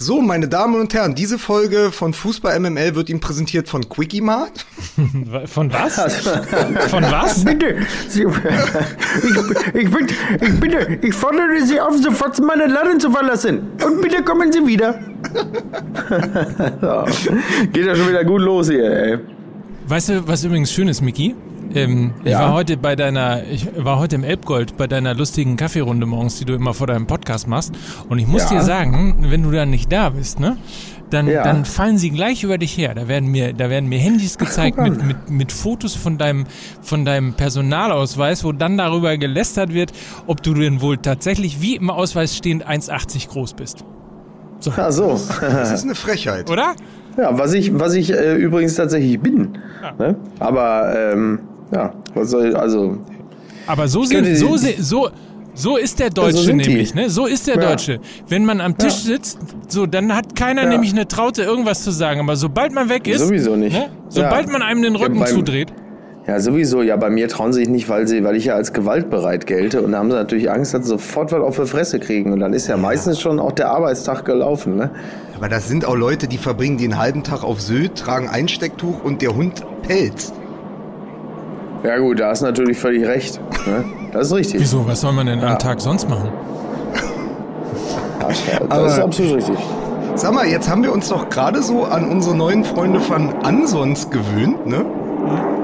So, meine Damen und Herren, diese Folge von Fußball MML wird Ihnen präsentiert von Quickie Mart. Von was? von was? Bitte, Sie, ich, ich, bitte, ich bitte, ich fordere Sie auf, sofort meine Laden zu verlassen. Und bitte kommen Sie wieder. so. Geht ja schon wieder gut los hier, ey. Weißt du, was übrigens schön ist, Miki? Ähm, Ich Ja. war heute bei deiner, ich war heute im Elbgold bei deiner lustigen Kaffeerunde morgens, die du immer vor deinem Podcast machst. Und ich muss Ja. dir sagen, wenn du dann nicht da bist, ne, dann, Ja. dann fallen sie gleich über dich her. Da werden mir, da werden mir Handys gezeigt mit, mit, mit Fotos von deinem, von deinem Personalausweis, wo dann darüber gelästert wird, ob du denn wohl tatsächlich wie im Ausweis stehend 1,80 groß bist. Ach so. Das ist eine Frechheit. Oder? Ja, was ich, was ich äh, übrigens tatsächlich bin. Ne? Aber, ähm, ja, was soll, also, Aber so sind, so, so, so ist der Deutsche sind die. nämlich, ne? So ist der Ja. Deutsche. Wenn man am Tisch sitzt, so, dann hat keiner Ja. nämlich eine Traute, irgendwas zu sagen. Aber sobald man weg ist, Sowieso nicht. Ne? Sobald Ja. man einem den Ja, Rücken beim- zudreht. Ja, sowieso. Ja, bei mir trauen sie sich nicht, weil, sie, weil ich ja als gewaltbereit gelte. Und da haben sie natürlich Angst, dass sie sofort was auf die Fresse kriegen. Und dann ist ja, meistens schon auch der Arbeitstag gelaufen. Ne? Aber das sind auch Leute, die verbringen den halben Tag auf Sylt, tragen Einstecktuch und der Hund Pelz. Ja gut, da hast du natürlich völlig recht. Ne? Das ist richtig. Wieso? Was soll man denn Ja. am Tag sonst machen? Das, das Aber- ist absolut richtig. Sag mal, jetzt haben wir uns doch gerade so an unsere neuen Freunde von Ansons gewöhnt, ne?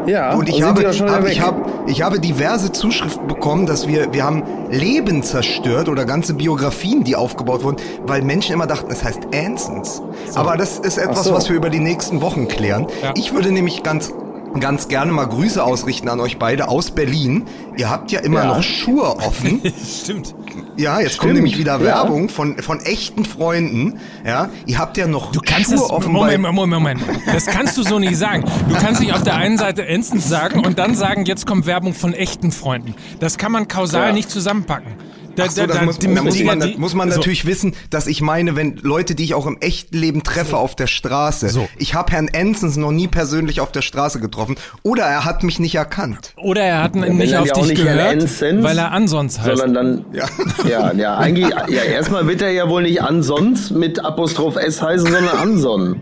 Ja, Und ich sind habe, hab, ich, habe, ich habe diverse Zuschriften bekommen, dass wir, wir haben Leben zerstört oder ganze Biografien, die aufgebaut wurden, weil Menschen immer dachten, es heißt Ansons. Aber das ist etwas, so. was wir über die nächsten Wochen klären. Ja. Ich würde nämlich ganz ganz gerne mal Grüße ausrichten an euch beide aus Berlin. Ihr habt ja immer Ja. noch Schuhe offen. Stimmt. Ja, jetzt kommt Stimmt, nämlich wieder ja. Werbung von, von echten Freunden. Ja, ihr habt ja noch Du kannst Schuhe es, offen Moment, Moment, Moment. Das kannst du so nicht sagen. Du kannst nicht auf der einen Seite Enstens sagen und dann sagen, jetzt kommt Werbung von echten Freunden. Das kann man kausal Ja. nicht zusammenpacken. Da, so, muss, die- da muss die- man, die- muss man so. natürlich wissen, dass ich meine, wenn Leute, die ich auch im echten Leben treffe auf der Straße, So. ich habe Herrn Ensens noch nie persönlich auf der Straße getroffen oder er hat mich nicht erkannt. Oder er hat wenn nicht auf ja dich nicht Herrn gehört, Ensens, weil er ansonst heißt. Sondern dann, Ja. ja, ja, eigentlich, ja, erstmal wird er ja wohl nicht Ansons mit Apostroph S heißen, sondern Anson.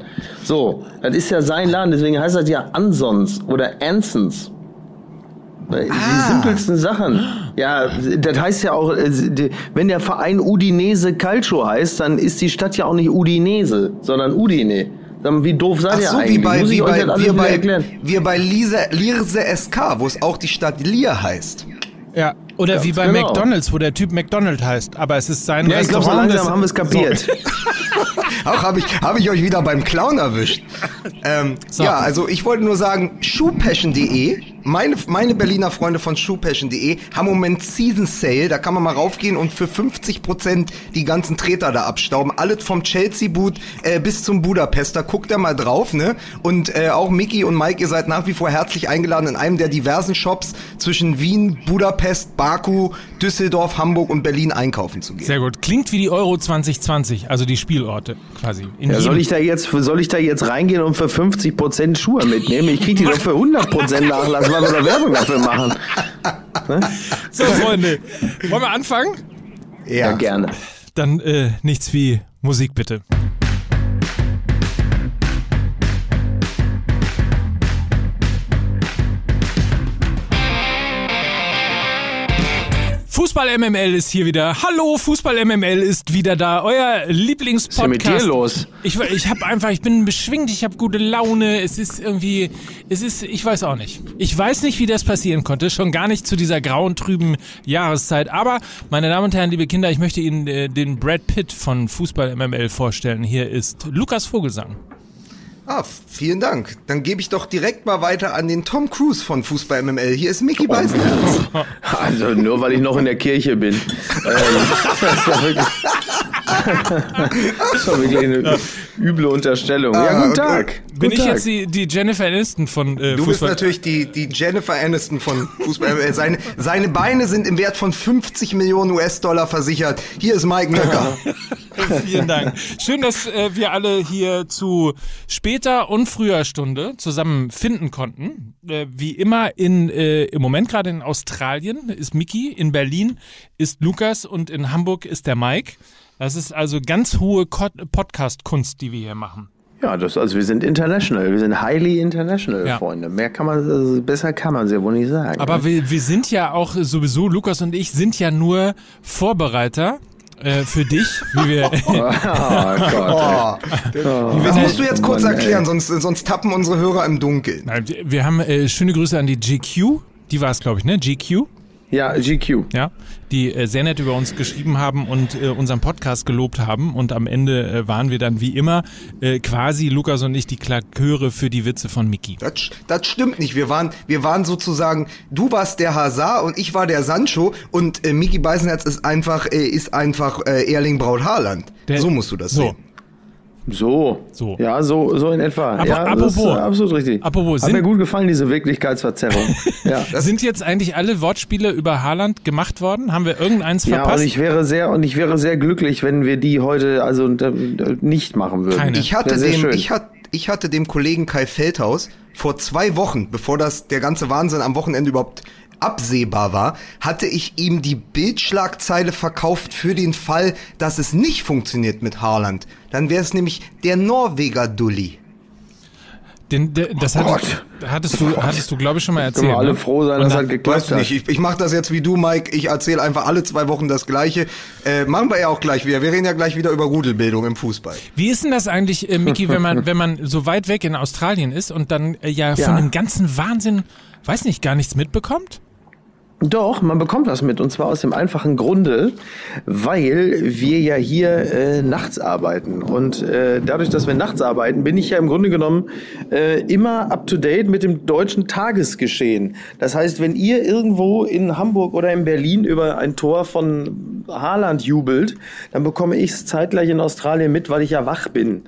So, das ist ja sein Laden, deswegen heißt das ja Ansons oder Ansons. Die simpelsten Sachen. Ja, das heißt ja auch, äh, wenn der Verein Udinese Calcio heißt, dann ist die Stadt ja auch nicht Udinese, sondern Udine. Dann, Wie doof seid Ach ihr so, eigentlich? wie bei, Muss ich wie euch bei, das wir bei, erklären? wir bei Lise, Lirse SK, wo es auch die Stadt Lier heißt. Ja, oder Ja, wie bei genau. McDonalds, wo der Typ McDonald heißt, aber es ist sein Ja, ich glaube, Restaurant. so langsam haben wir es kapiert. Auch habe ich, hab ich euch wieder beim Clown erwischt. Ähm, So. Ja, also ich wollte nur sagen, schuhpassion.de, meine, meine Berliner Freunde von schuhpassion.de haben im Moment Season Sale, da kann man mal raufgehen und für 50% die ganzen Treter da abstauben. Alles vom Chelsea-Boot äh, bis zum Budapester, guckt da mal drauf, ne? Und äh, auch Mickey und Mike, ihr seid nach wie vor herzlich eingeladen in einem der diversen Shops zwischen Wien, Budapest, Baku, Düsseldorf, Hamburg und Berlin einkaufen zu gehen. Sehr gut. Klingt wie die Euro 2020, also die Spielorte quasi. In Ja, soll ich da jetzt, soll ich da jetzt reingehen und für 50% Schuhe mitnehmen? Ich krieg die doch für 100% Nachlass, weil wir da Werbung dafür machen. so, Freunde, wollen wir anfangen? Ja, gerne. Dann äh, nichts wie Musik bitte. Fußball MML ist hier wieder. Hallo, Fußball MML ist wieder da. Euer Lieblingspodcast. Was ist denn mit dir los? Ich, ich habe einfach, ich bin beschwingt, ich habe gute Laune. Es ist irgendwie, es ist, ich weiß auch nicht. Ich weiß nicht, wie das passieren konnte. Schon gar nicht zu dieser grauen, trüben Jahreszeit. Aber, meine Damen und Herren, liebe Kinder, ich möchte Ihnen äh, den Brad Pitt von Fußball MML vorstellen. Hier ist Lukas Vogelsang. Ah, vielen Dank. Dann gebe ich doch direkt mal weiter an den Tom Cruise von Fußball MML. Hier ist Mickey Beisenherz. Also nur weil ich noch in der Kirche bin. ähm, das ist ja wirklich, das ist doch wirklich eine üble Unterstellung. Ja, guten und- Tag. Bin Guten ich Tag. jetzt die, die Jennifer Aniston von äh, Du bist Fußball? natürlich die, die Jennifer Aniston von Fußball MML. Seine, seine Beine sind im Wert von 50 Millionen US-Dollar versichert. Hier ist Mike Nöcker. Vielen Dank. Schön, dass äh, wir alle hier zu später und früher Stunde zusammen finden konnten. Äh, wie immer in äh, im Moment gerade in Australien ist Miki, in Berlin ist Lukas und in Hamburg ist der Mike. Das ist also ganz hohe Podcast-Kunst, die wir hier machen. Ja, das, also wir sind international, wir sind highly international, Ja. Freunde. Mehr kann man, also besser kann man es ja wohl nicht sagen. Aber wir, wir sind ja auch sowieso, Lukas und ich sind ja nur Vorbereiter äh, für dich, wie wir. oh Gott. Oh. Das musst du jetzt kurz erklären, sonst, sonst tappen unsere Hörer im Dunkeln. Nein, wir- wir haben äh, schöne Grüße an die GQ. Die war es, glaube ich, ne? GQ. Ja, GQ. Ja, die äh, sehr nett über uns geschrieben haben und äh, unseren Podcast gelobt haben. Und am Ende äh, waren wir dann wie immer äh, quasi Lukas und ich die Klaköre für die Witze von Mickey. Das, das stimmt nicht. Wir waren, wir waren sozusagen, du warst der Hazard und ich war der Sancho und äh, Miki Beisenherz ist einfach, äh, ist einfach äh, Erling Braut Haaland. Der- so musst du das So. sehen. So. So. Ja, so, so in etwa. Aber ja, das ist apropos- absolut richtig. apropos, Hat sind- mir gut gefallen, diese Wirklichkeitsverzerrung. ja. Sind jetzt eigentlich alle Wortspiele über Haaland gemacht worden? Haben wir irgendeins Ja, und verpasst? ich wäre sehr und ich wäre sehr glücklich, wenn wir die heute also äh, nicht machen würden. Keine. Ich hatte dem, schön. ich hatte, ich hatte dem Kollegen Kai Feldhaus vor zwei Wochen, bevor das der ganze Wahnsinn am Wochenende überhaupt absehbar war, hatte ich ihm die Bildschlagzeile verkauft für den Fall, dass es nicht funktioniert mit Haaland. Dann wäre es nämlich der Norweger Dulli. Den, der, das Oh hattest, hattest du, hattest du, glaube ich, schon mal Können erzählt. wir alle ne? froh sein, dass da- das geklappt Weißt du nicht, hat. ich, ich mache das jetzt wie du, Mike. Ich erzähle einfach alle zwei Wochen das Gleiche. Äh, machen wir ja auch gleich wieder. Wir reden ja gleich wieder über Rudelbildung im Fußball. Wie ist denn das eigentlich, äh, Miki, wenn man, wenn man so weit weg in Australien ist und dann äh, ja, Ja. von dem ganzen Wahnsinn, weiß nicht, gar nichts mitbekommt? Doch, man bekommt was mit und zwar aus dem einfachen Grunde, weil wir ja hier äh, nachts arbeiten und äh, dadurch, dass wir nachts arbeiten, bin ich ja im Grunde genommen äh, immer up to date mit dem deutschen Tagesgeschehen. Das heißt, wenn ihr irgendwo in Hamburg oder in Berlin über ein Tor von Haaland jubelt, dann bekomme ich es zeitgleich in Australien mit, weil ich ja wach bin.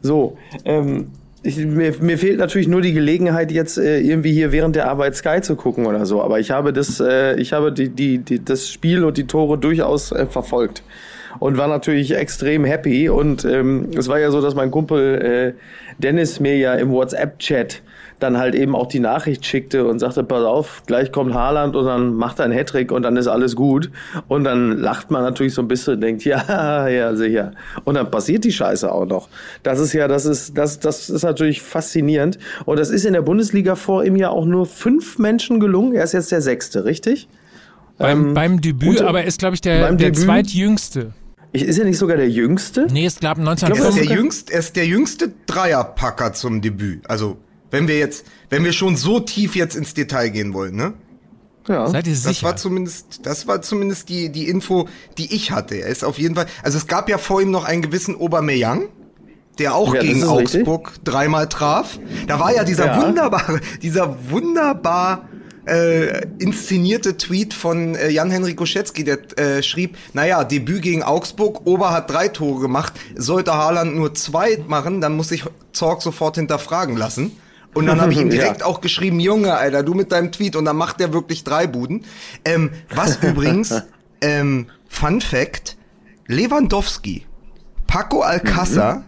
So, ähm, ich, mir, mir fehlt natürlich nur die Gelegenheit, jetzt äh, irgendwie hier während der Arbeit Sky zu gucken oder so. Aber ich habe das, äh, ich habe die, die, die, das Spiel und die Tore durchaus äh, verfolgt und war natürlich extrem happy. Und ähm, es war ja so, dass mein Kumpel äh, Dennis mir ja im WhatsApp-Chat dann halt eben auch die Nachricht schickte und sagte, pass auf, gleich kommt Haaland und dann macht er einen Hattrick und dann ist alles gut. Und dann lacht man natürlich so ein bisschen und denkt, ja, ja, sicher. Und dann passiert die Scheiße auch noch. Das ist ja, das ist, das, das ist natürlich faszinierend. Und das ist in der Bundesliga vor ihm ja auch nur fünf Menschen gelungen. Er ist jetzt der Sechste, richtig? Beim, Ähm, beim Debüt, und- aber er ist, glaube ich, der, der Debüt? zweitjüngste. Ich, ist er nicht sogar der Jüngste? Nee, es gab Er ist, 1905. der jüngste, er ist der jüngste Dreierpacker zum Debüt. Also, wenn wir jetzt, wenn wir schon so tief jetzt ins Detail gehen wollen, ne? Ja. Seid ihr Das sicher? war zumindest, das war zumindest die, die Info, die ich hatte. Er ist auf jeden Fall, also es gab ja vor ihm noch einen gewissen Aubameyang, der auch Ja, das gegen ist richtig. Augsburg dreimal traf. Da war ja dieser Ja. wunderbare, dieser wunderbar äh, inszenierte Tweet von äh, Jan-Henrik Goschetzky, der äh, schrieb, naja, Debüt gegen Augsburg, Ober hat drei Tore gemacht, sollte Haaland nur zwei machen, dann muss sich Zorg sofort hinterfragen lassen. Und dann habe ich ihm direkt Ja. auch geschrieben, Junge, Alter, du mit deinem Tweet. Und dann macht der wirklich drei Buden. Ähm, was übrigens, ähm, Fun Fact, Lewandowski, Paco Alcázar,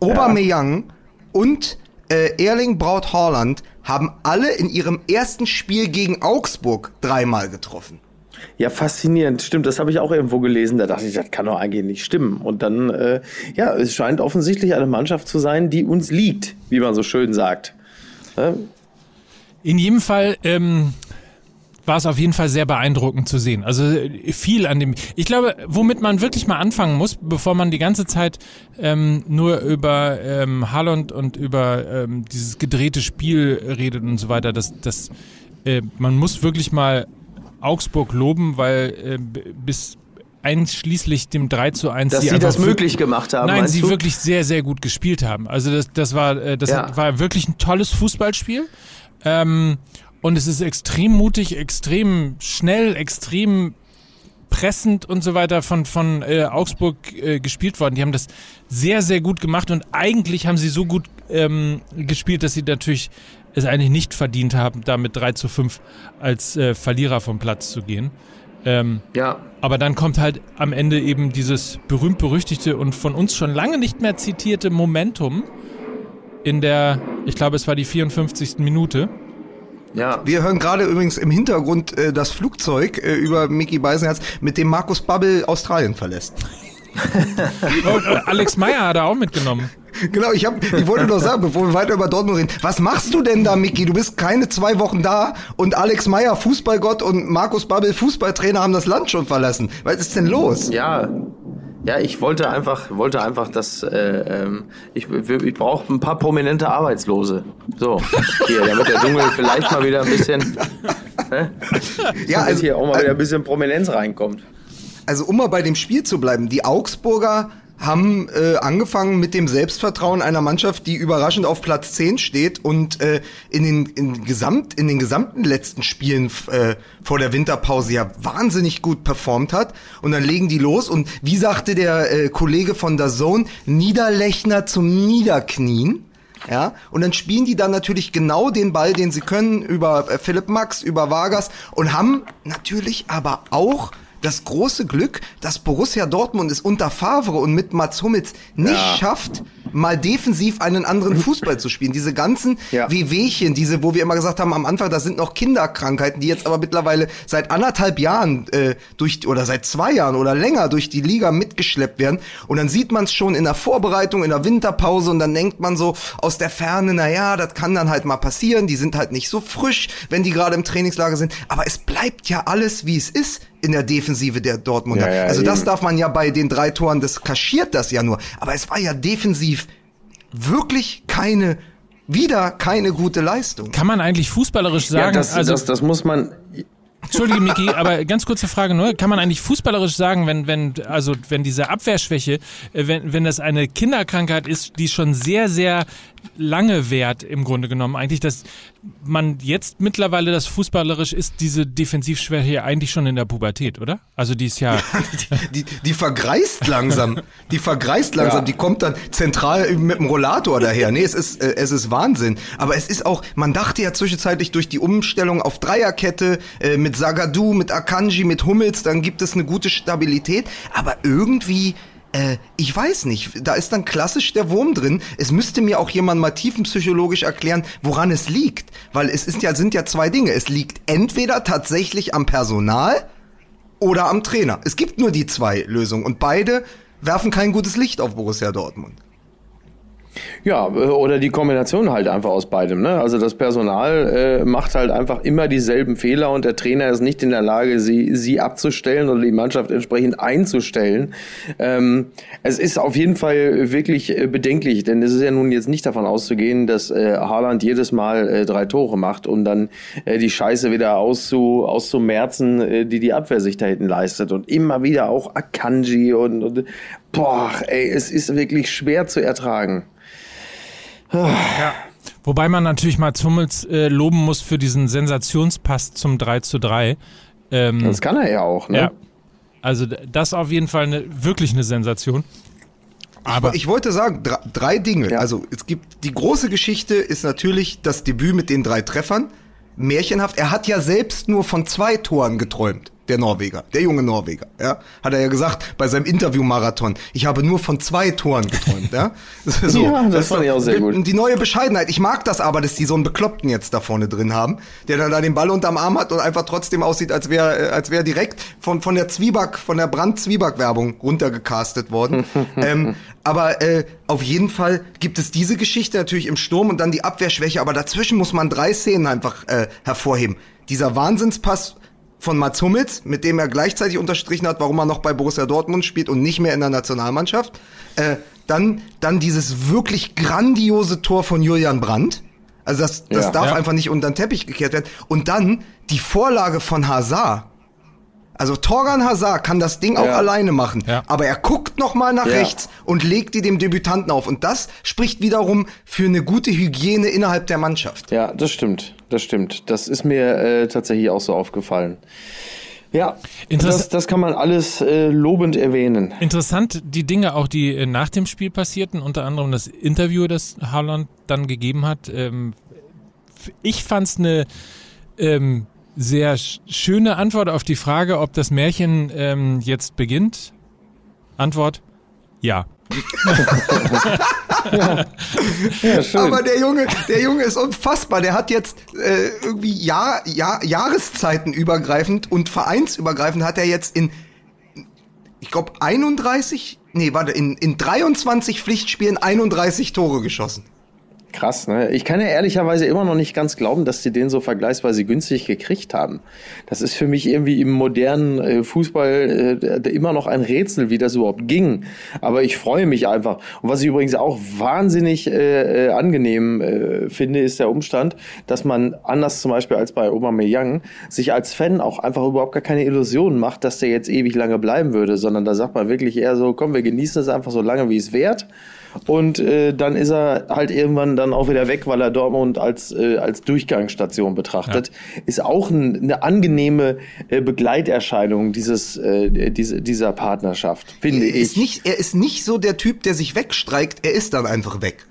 Aubameyang und äh, Erling Braut Haaland haben alle in ihrem ersten Spiel gegen Augsburg dreimal getroffen. Ja, faszinierend. Stimmt, das habe ich auch irgendwo gelesen. Da dachte ich, das kann doch eigentlich nicht stimmen. Und dann, äh, ja, es scheint offensichtlich eine Mannschaft zu sein, die uns liegt, wie man so schön sagt. Ja, In jedem Fall ähm, war es auf jeden Fall sehr beeindruckend zu sehen. Also äh, viel an dem. Ich glaube, womit man wirklich mal anfangen muss, bevor man die ganze Zeit ähm, nur über ähm, Haaland und über ähm, dieses gedrehte Spiel redet und so weiter, dass das, äh, man muss wirklich mal Augsburg loben, weil äh, bis einschließlich dem 3 zu 1 Dass sie einfach das möglich gemacht haben, Nein, sie du? wirklich sehr, sehr gut gespielt haben. Also das, das war, äh, das Ja. war wirklich ein tolles Fußballspiel. Ähm, und es ist extrem mutig, extrem schnell, extrem pressend und so weiter von, von äh, Augsburg äh, gespielt worden. Die haben das sehr, sehr gut gemacht und eigentlich haben sie so gut ähm, gespielt, dass sie natürlich es eigentlich nicht verdient haben, da mit 3 zu 5 als äh, Verlierer vom Platz zu gehen. Ähm, Ja, aber dann kommt halt am Ende eben dieses berühmt-berüchtigte und von uns schon lange nicht mehr zitierte Momentum in der, ich glaube, es war die 54. Minute. ja. Wir hören gerade übrigens im Hintergrund äh, das Flugzeug äh, über Mickey Beisenherz, mit dem Markus Babbel Australien verlässt. Und, äh, Alex Meyer hat er auch mitgenommen. Genau, ich, hab, ich wollte noch sagen, bevor wir weiter über Dortmund reden, was machst du denn da, Micky? Du bist keine zwei Wochen da und Alex Meyer, Fußballgott und Markus Babbel, Fußballtrainer, haben das Land schon verlassen. Was ist denn los? Ja, ja, ich wollte einfach, wollte einfach, dass äh, ähm, ich, ich brauche ein paar prominente Arbeitslose. So, hier, damit der Dschungel vielleicht mal wieder ein bisschen, ne? ja, also hier auch mal wieder ein bisschen Prominenz reinkommt. Also um mal bei dem Spiel zu bleiben, die Augsburger haben äh, angefangen mit dem Selbstvertrauen einer Mannschaft, die überraschend auf Platz 10 steht und äh, in, den, in, Gesamt, in den gesamten letzten Spielen äh, vor der Winterpause ja wahnsinnig gut performt hat. Und dann legen die los und wie sagte der äh, Kollege von der Zone, Niederlechner zum Niederknien. Ja, und dann spielen die dann natürlich genau den Ball, den sie können, über äh, Philipp Max, über Vargas und haben natürlich aber auch das große Glück, dass Borussia Dortmund es unter Favre und mit Mats Hummels nicht ja. schafft, mal defensiv einen anderen Fußball zu spielen. Diese ganzen ja. Wehwehchen, diese, wo wir immer gesagt haben am Anfang, das sind noch Kinderkrankheiten, die jetzt aber mittlerweile seit anderthalb Jahren äh, durch oder seit zwei Jahren oder länger durch die Liga mitgeschleppt werden. Und dann sieht man es schon in der Vorbereitung, in der Winterpause und dann denkt man so aus der Ferne, na ja, das kann dann halt mal passieren. Die sind halt nicht so frisch, wenn die gerade im Trainingslager sind. Aber es bleibt ja alles, wie es ist in der Defensive der Dortmunder. Ja, ja, also das eben. darf man ja bei den drei Toren, das kaschiert das ja nur. Aber es war ja defensiv wirklich keine wieder keine gute Leistung. Kann man eigentlich fußballerisch sagen? Ja, das, also, das, das muss man. Entschuldige, Miki, aber ganz kurze Frage nur. Kann man eigentlich fußballerisch sagen, wenn, wenn, also, wenn diese Abwehrschwäche, äh, wenn, wenn das eine Kinderkrankheit ist, die schon sehr, sehr lange währt, im Grunde genommen, eigentlich, dass man jetzt mittlerweile das fußballerisch ist, diese Defensivschwäche eigentlich schon in der Pubertät, oder? Also, die ist ja. die, die, die vergreist langsam. Die vergreist langsam. Ja. Die kommt dann zentral mit dem Rollator daher. Nee, es ist, äh, es ist Wahnsinn. Aber es ist auch, man dachte ja zwischenzeitlich durch die Umstellung auf Dreierkette, äh, mit mit Sagadu, mit Akanji, mit Hummels, dann gibt es eine gute Stabilität. Aber irgendwie äh, ich weiß nicht, da ist dann klassisch der Wurm drin. Es müsste mir auch jemand mal tiefenpsychologisch erklären, woran es liegt. Weil es ist ja, sind ja zwei Dinge. Es liegt entweder tatsächlich am Personal oder am Trainer. Es gibt nur die zwei Lösungen und beide werfen kein gutes Licht auf Borussia Dortmund. Ja, äh, oder die Kombination halt einfach aus beidem. Ne? Also das Personal äh, macht halt einfach immer dieselben Fehler und der Trainer ist nicht in der Lage, sie, sie abzustellen oder die Mannschaft entsprechend einzustellen. Ähm, es ist auf jeden Fall wirklich äh, bedenklich, denn es ist ja nun jetzt nicht davon auszugehen, dass äh, Haaland jedes Mal äh, drei Tore macht, um dann äh, die Scheiße wieder auszu, auszumerzen, äh, die die Abwehr sich da hinten leistet. Und immer wieder auch Akanji und, und boah, ey, es ist wirklich schwer zu ertragen. Ja. Wobei man natürlich mal Hummels äh, loben muss für diesen Sensationspass zum 3 zu 3. Ähm, das kann er ja auch, ne? Ja. Also das auf jeden Fall eine, wirklich eine Sensation. Aber ich, ich wollte sagen, drei, drei Dinge. Ja. Also es gibt die große Geschichte ist natürlich das Debüt mit den drei Treffern. Märchenhaft. Er hat ja selbst nur von zwei Toren geträumt der Norweger, der junge Norweger, ja, hat er ja gesagt bei seinem Interview-Marathon. Ich habe nur von zwei Toren geträumt, ja. So, ja, das, das fand ich auch sehr gut. Die neue Bescheidenheit. Ich mag das aber, dass die so einen Bekloppten jetzt da vorne drin haben, der dann da den Ball unterm Arm hat und einfach trotzdem aussieht, als wäre, äh, als wäre direkt von von der Zwieback, von der Brand-Zwieback-Werbung runtergecastet worden. ähm, aber äh, auf jeden Fall gibt es diese Geschichte natürlich im Sturm und dann die Abwehrschwäche. Aber dazwischen muss man drei Szenen einfach äh, hervorheben. Dieser Wahnsinnspass von Mats Hummels, mit dem er gleichzeitig unterstrichen hat, warum er noch bei Borussia Dortmund spielt und nicht mehr in der Nationalmannschaft. Äh, dann, dann dieses wirklich grandiose Tor von Julian Brandt. Also das, das ja, darf ja. einfach nicht unter den Teppich gekehrt werden. Und dann die Vorlage von Hazard. Also Torgan Hazard kann das Ding auch ja. alleine machen, ja. aber er guckt noch mal nach ja. rechts und legt die dem Debütanten auf und das spricht wiederum für eine gute Hygiene innerhalb der Mannschaft. Ja, das stimmt, das stimmt. Das ist mir äh, tatsächlich auch so aufgefallen. Ja, das, das kann man alles äh, lobend erwähnen. Interessant, die Dinge auch, die äh, nach dem Spiel passierten, unter anderem das Interview, das Haaland dann gegeben hat. Ähm, ich fand es eine ähm, sehr schöne Antwort auf die Frage, ob das Märchen ähm, jetzt beginnt. Antwort: Ja. ja. ja Aber der Junge, der Junge ist unfassbar. Der hat jetzt äh, irgendwie Jahr, Jahr, Jahreszeiten übergreifend und vereinsübergreifend hat er jetzt in, ich glaube, 31 nee, warte, in, in 23 Pflichtspielen 31 Tore geschossen. Krass, ne? Ich kann ja ehrlicherweise immer noch nicht ganz glauben, dass sie den so vergleichsweise günstig gekriegt haben. Das ist für mich irgendwie im modernen äh, Fußball äh, immer noch ein Rätsel, wie das überhaupt ging. Aber ich freue mich einfach. Und was ich übrigens auch wahnsinnig äh, äh, angenehm äh, finde, ist der Umstand, dass man anders zum Beispiel als bei Aubameyang sich als Fan auch einfach überhaupt gar keine Illusionen macht, dass der jetzt ewig lange bleiben würde, sondern da sagt man wirklich eher so, komm, wir genießen es einfach so lange, wie es wert. Und äh, dann ist er halt irgendwann dann auch wieder weg, weil er Dortmund als, äh, als Durchgangsstation betrachtet. Ja. Ist auch ein, eine angenehme äh, Begleiterscheinung dieses, äh, diese, dieser Partnerschaft, finde er ist ich. Nicht, er ist nicht so der Typ, der sich wegstreikt, er ist dann einfach weg.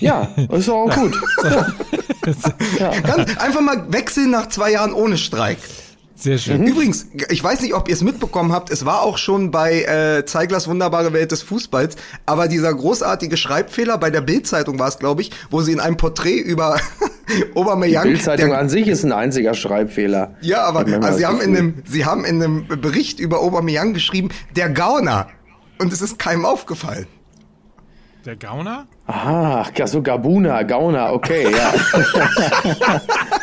Ja, ist auch gut. ja. Ganz, einfach mal wechseln nach zwei Jahren ohne Streik. Sehr schön. Mhm. Übrigens, ich weiß nicht, ob ihr es mitbekommen habt, es war auch schon bei äh, Zeiglers wunderbare Welt des Fußballs, aber dieser großartige Schreibfehler bei der Bildzeitung war es, glaube ich, wo sie in einem Porträt über Aubameyang... Die Bildzeitung an sich ist ein einziger Schreibfehler. Ja, aber also sie haben in einem sie haben in einem Bericht über Aubameyang geschrieben, der Gauner und es ist keinem aufgefallen. Der Gauner? Aha, so Gabuna, Gauner, okay, ja.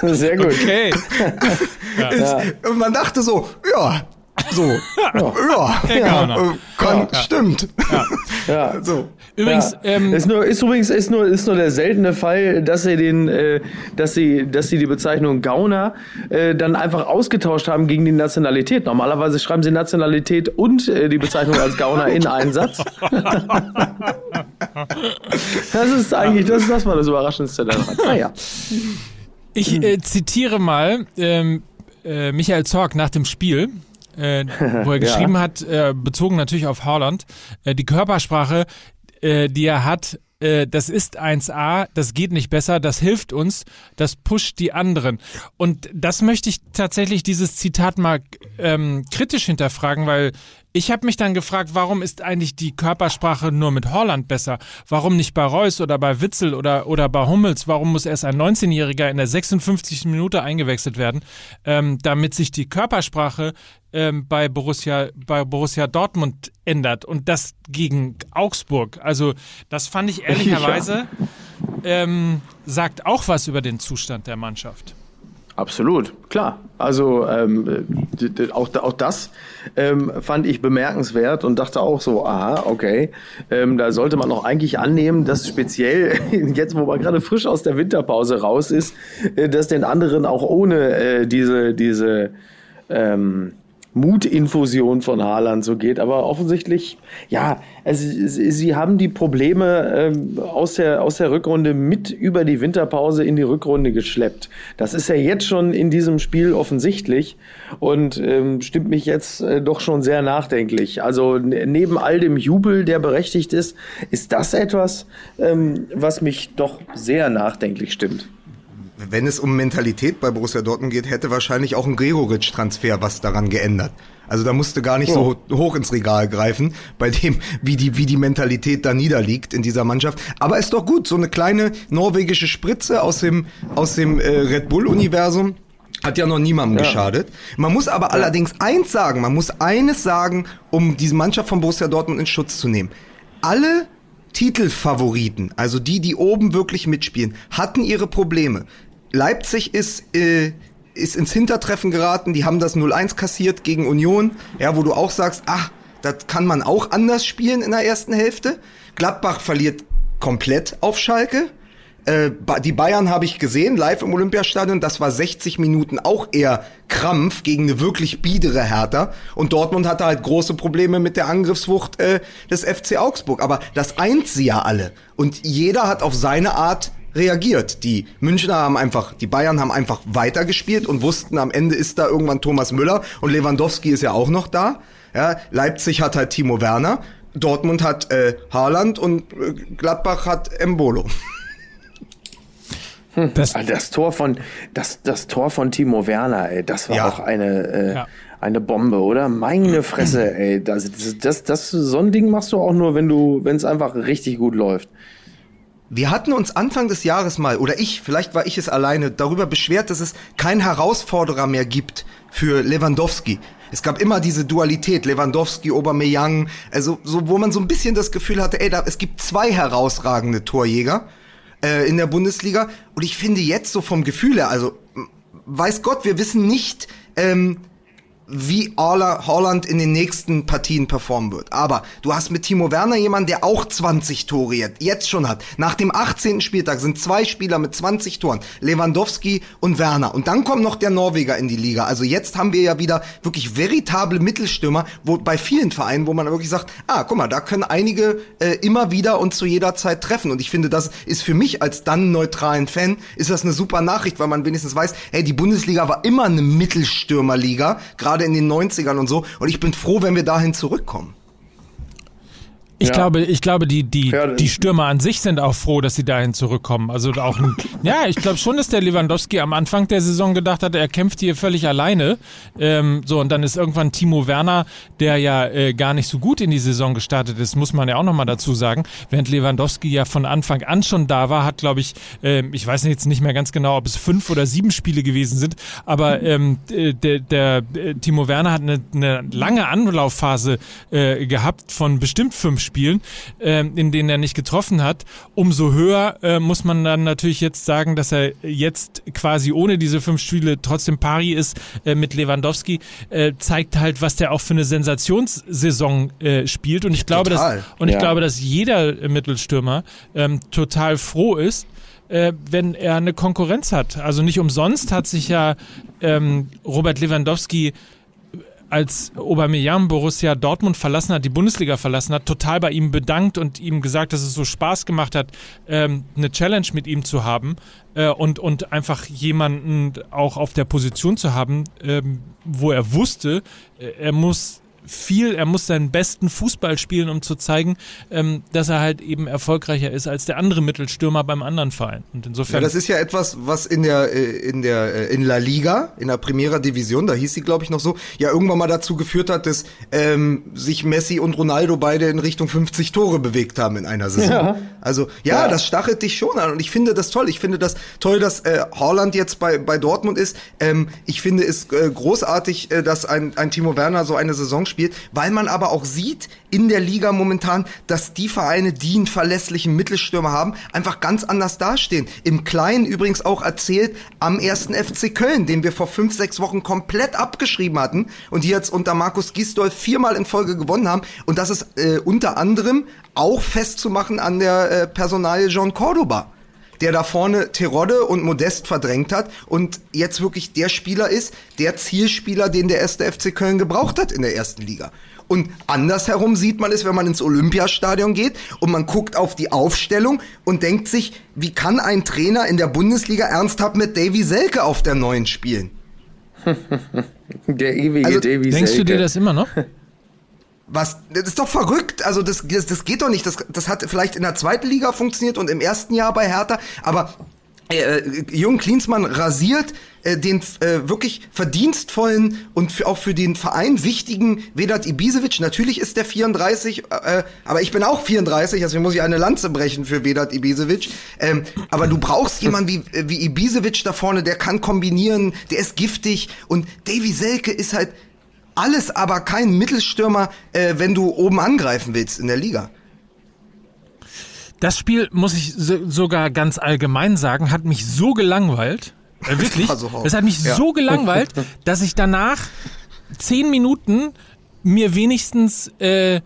Sehr gut. Okay. ja. Ist, und man dachte so, ja, so, ja, ja, ja äh, kann, ja. stimmt. Ja. ja. so. Übrigens, ja. ähm, ist, nur, ist übrigens ist nur, ist nur der seltene Fall, dass sie den, äh, dass sie, dass sie die Bezeichnung Gauner äh, dann einfach ausgetauscht haben gegen die Nationalität. Normalerweise schreiben sie Nationalität und äh, die Bezeichnung als Gauner in einen Satz. das ist eigentlich, das, das war das Überraschendste daran. Naja. Ich äh, zitiere mal ähm, äh, Michael Zorg nach dem Spiel äh, wo er geschrieben ja. hat, äh, bezogen natürlich auf Haaland, äh, die Körpersprache, äh, die er hat, äh, das ist 1A, das geht nicht besser, das hilft uns, das pusht die anderen. Und das möchte ich tatsächlich, dieses Zitat mal ähm, kritisch hinterfragen, weil ich habe mich dann gefragt, warum ist eigentlich die Körpersprache nur mit Holland besser? Warum nicht bei Reus oder bei Witzel oder, oder bei Hummels? Warum muss erst ein 19-Jähriger in der 56. Minute eingewechselt werden, ähm, damit sich die Körpersprache ähm, bei, Borussia, bei Borussia Dortmund ändert und das gegen Augsburg? Also das fand ich ehrlicherweise, ähm, sagt auch was über den Zustand der Mannschaft. Absolut, klar. Also ähm, auch, auch das ähm, fand ich bemerkenswert und dachte auch so, aha, okay, ähm, da sollte man auch eigentlich annehmen, dass speziell jetzt, wo man gerade frisch aus der Winterpause raus ist, äh, dass den anderen auch ohne äh, diese, diese ähm, Mutinfusion von Haaland so geht. Aber offensichtlich, ja, also, sie, haben die Probleme ähm, aus, der, aus der Rückrunde mit über die Winterpause in die Rückrunde geschleppt. Das ist ja jetzt schon in diesem Spiel offensichtlich und ähm, stimmt mich jetzt äh, doch schon sehr nachdenklich. Also neben all dem Jubel, der berechtigt ist, ist das etwas, ähm, was mich doch sehr nachdenklich stimmt wenn es um Mentalität bei Borussia Dortmund geht, hätte wahrscheinlich auch ein Gregoritsch-Transfer was daran geändert. Also da musste gar nicht oh. so hoch ins Regal greifen, bei dem, wie die, wie die Mentalität da niederliegt in dieser Mannschaft. Aber ist doch gut, so eine kleine norwegische Spritze aus dem, aus dem äh, Red Bull-Universum. Hat ja noch niemandem ja. geschadet. Man muss aber ja. allerdings eins sagen, man muss eines sagen, um diese Mannschaft von Borussia Dortmund in Schutz zu nehmen. Alle Titelfavoriten, also die, die oben wirklich mitspielen, hatten ihre Probleme. Leipzig ist, äh, ist ins Hintertreffen geraten, die haben das 0-1 kassiert gegen Union, ja, wo du auch sagst, ach, das kann man auch anders spielen in der ersten Hälfte. Gladbach verliert komplett auf Schalke. Äh, die Bayern habe ich gesehen, live im Olympiastadion, das war 60 Minuten auch eher Krampf gegen eine wirklich biedere Hertha. Und Dortmund hatte halt große Probleme mit der Angriffswucht äh, des FC Augsburg. Aber das eint sie ja alle. Und jeder hat auf seine Art reagiert. Die Münchner haben einfach, die Bayern haben einfach weitergespielt und wussten, am Ende ist da irgendwann Thomas Müller und Lewandowski ist ja auch noch da. Ja, Leipzig hat halt Timo Werner, Dortmund hat äh, Haaland und äh, Gladbach hat Embolo. Hm. Das, ah, das, Tor von das, das Tor von Timo Werner, ey, das war ja. auch eine äh, ja. eine Bombe, oder? Meine Fresse, ey, das, das, das, das so ein Ding machst du auch nur, wenn du wenn es einfach richtig gut läuft. Wir hatten uns Anfang des Jahres mal, oder ich, vielleicht war ich es alleine, darüber beschwert, dass es keinen Herausforderer mehr gibt für Lewandowski. Es gab immer diese Dualität, Lewandowski, Aubameyang, also so, wo man so ein bisschen das Gefühl hatte, ey, da, es gibt zwei herausragende Torjäger äh, in der Bundesliga. Und ich finde jetzt so vom Gefühl her, also weiß Gott, wir wissen nicht, ähm, wie Holland in den nächsten Partien performen wird. Aber du hast mit Timo Werner jemanden, der auch 20 Tore jetzt schon hat. Nach dem 18. Spieltag sind zwei Spieler mit 20 Toren. Lewandowski und Werner. Und dann kommt noch der Norweger in die Liga. Also jetzt haben wir ja wieder wirklich veritable Mittelstürmer, wo bei vielen Vereinen, wo man wirklich sagt, ah, guck mal, da können einige äh, immer wieder und zu jeder Zeit treffen. Und ich finde, das ist für mich als dann neutralen Fan, ist das eine super Nachricht, weil man wenigstens weiß, hey, die Bundesliga war immer eine Mittelstürmerliga, gerade gerade in den 90ern und so. Und ich bin froh, wenn wir dahin zurückkommen. Ich ja. glaube, ich glaube, die, die, die Stürmer an sich sind auch froh, dass sie dahin zurückkommen. Also auch ein, ja, ich glaube schon, dass der Lewandowski am Anfang der Saison gedacht hat, er kämpft hier völlig alleine. Ähm, so, und dann ist irgendwann Timo Werner, der ja äh, gar nicht so gut in die Saison gestartet ist, muss man ja auch nochmal dazu sagen. Während Lewandowski ja von Anfang an schon da war, hat, glaube ich, äh, ich weiß jetzt nicht mehr ganz genau, ob es fünf oder sieben Spiele gewesen sind, aber ähm, der, der äh, Timo Werner hat eine, eine lange Anlaufphase äh, gehabt von bestimmt fünf Spielen Spielen, äh, in denen er nicht getroffen hat. Umso höher äh, muss man dann natürlich jetzt sagen, dass er jetzt quasi ohne diese fünf Spiele trotzdem pari ist äh, mit Lewandowski, äh, zeigt halt, was der auch für eine Sensationssaison äh, spielt. Und ich glaube, total. dass und ich ja. glaube, dass jeder Mittelstürmer ähm, total froh ist, äh, wenn er eine Konkurrenz hat. Also nicht umsonst hat sich ja ähm, Robert Lewandowski als Aubameyang Borussia Dortmund verlassen hat, die Bundesliga verlassen hat, total bei ihm bedankt und ihm gesagt, dass es so Spaß gemacht hat, ähm, eine Challenge mit ihm zu haben äh, und, und einfach jemanden auch auf der Position zu haben, ähm, wo er wusste, äh, er muss viel, er muss seinen besten Fußball spielen, um zu zeigen, ähm, dass er halt eben erfolgreicher ist als der andere Mittelstürmer beim anderen Verein. Und insofern. Ja, das ist ja etwas, was in der, äh, in der, äh, in La Liga, in der Primera Division, da hieß sie, glaube ich, noch so, ja irgendwann mal dazu geführt hat, dass ähm, sich Messi und Ronaldo beide in Richtung 50 Tore bewegt haben in einer Saison. Ja. Also ja, ja, das stachelt dich schon an und ich finde das toll. Ich finde das toll, dass äh, Haaland jetzt bei, bei Dortmund ist. Ähm, ich finde es äh, großartig, äh, dass ein, ein Timo Werner so eine Saison spielt, weil man aber auch sieht in der Liga momentan, dass die Vereine, die einen verlässlichen Mittelstürmer haben, einfach ganz anders dastehen. Im Kleinen übrigens auch erzählt am ersten FC Köln, den wir vor fünf, sechs Wochen komplett abgeschrieben hatten und die jetzt unter Markus Gisdol viermal in Folge gewonnen haben. Und das ist äh, unter anderem auch festzumachen an der äh, Personalie John Cordoba der da vorne Terodde und Modest verdrängt hat und jetzt wirklich der Spieler ist, der Zielspieler, den der erste FC Köln gebraucht hat in der ersten Liga. Und andersherum sieht man es, wenn man ins Olympiastadion geht und man guckt auf die Aufstellung und denkt sich, wie kann ein Trainer in der Bundesliga ernsthaft mit Davy Selke auf der neuen spielen? der ewige also, Davy Selke. Denkst du dir das immer noch? Was, das ist doch verrückt. Also das, das, das geht doch nicht. Das, das hat vielleicht in der zweiten Liga funktioniert und im ersten Jahr bei Hertha. Aber äh, äh Jürgen Klinsmann rasiert äh, den äh, wirklich verdienstvollen und für, auch für den Verein wichtigen Vedat Ibisevic. Natürlich ist der 34, äh, aber ich bin auch 34, also muss ich eine Lanze brechen für Vedat Ibisevic. Ähm, aber du brauchst jemanden wie, wie Ibisevic da vorne, der kann kombinieren, der ist giftig und Davy Selke ist halt alles aber kein Mittelstürmer, äh, wenn du oben angreifen willst in der Liga. Das Spiel, muss ich so, sogar ganz allgemein sagen, hat mich so gelangweilt. Äh, wirklich. Es so hat mich ja. so gelangweilt, dass ich danach zehn Minuten mir wenigstens äh,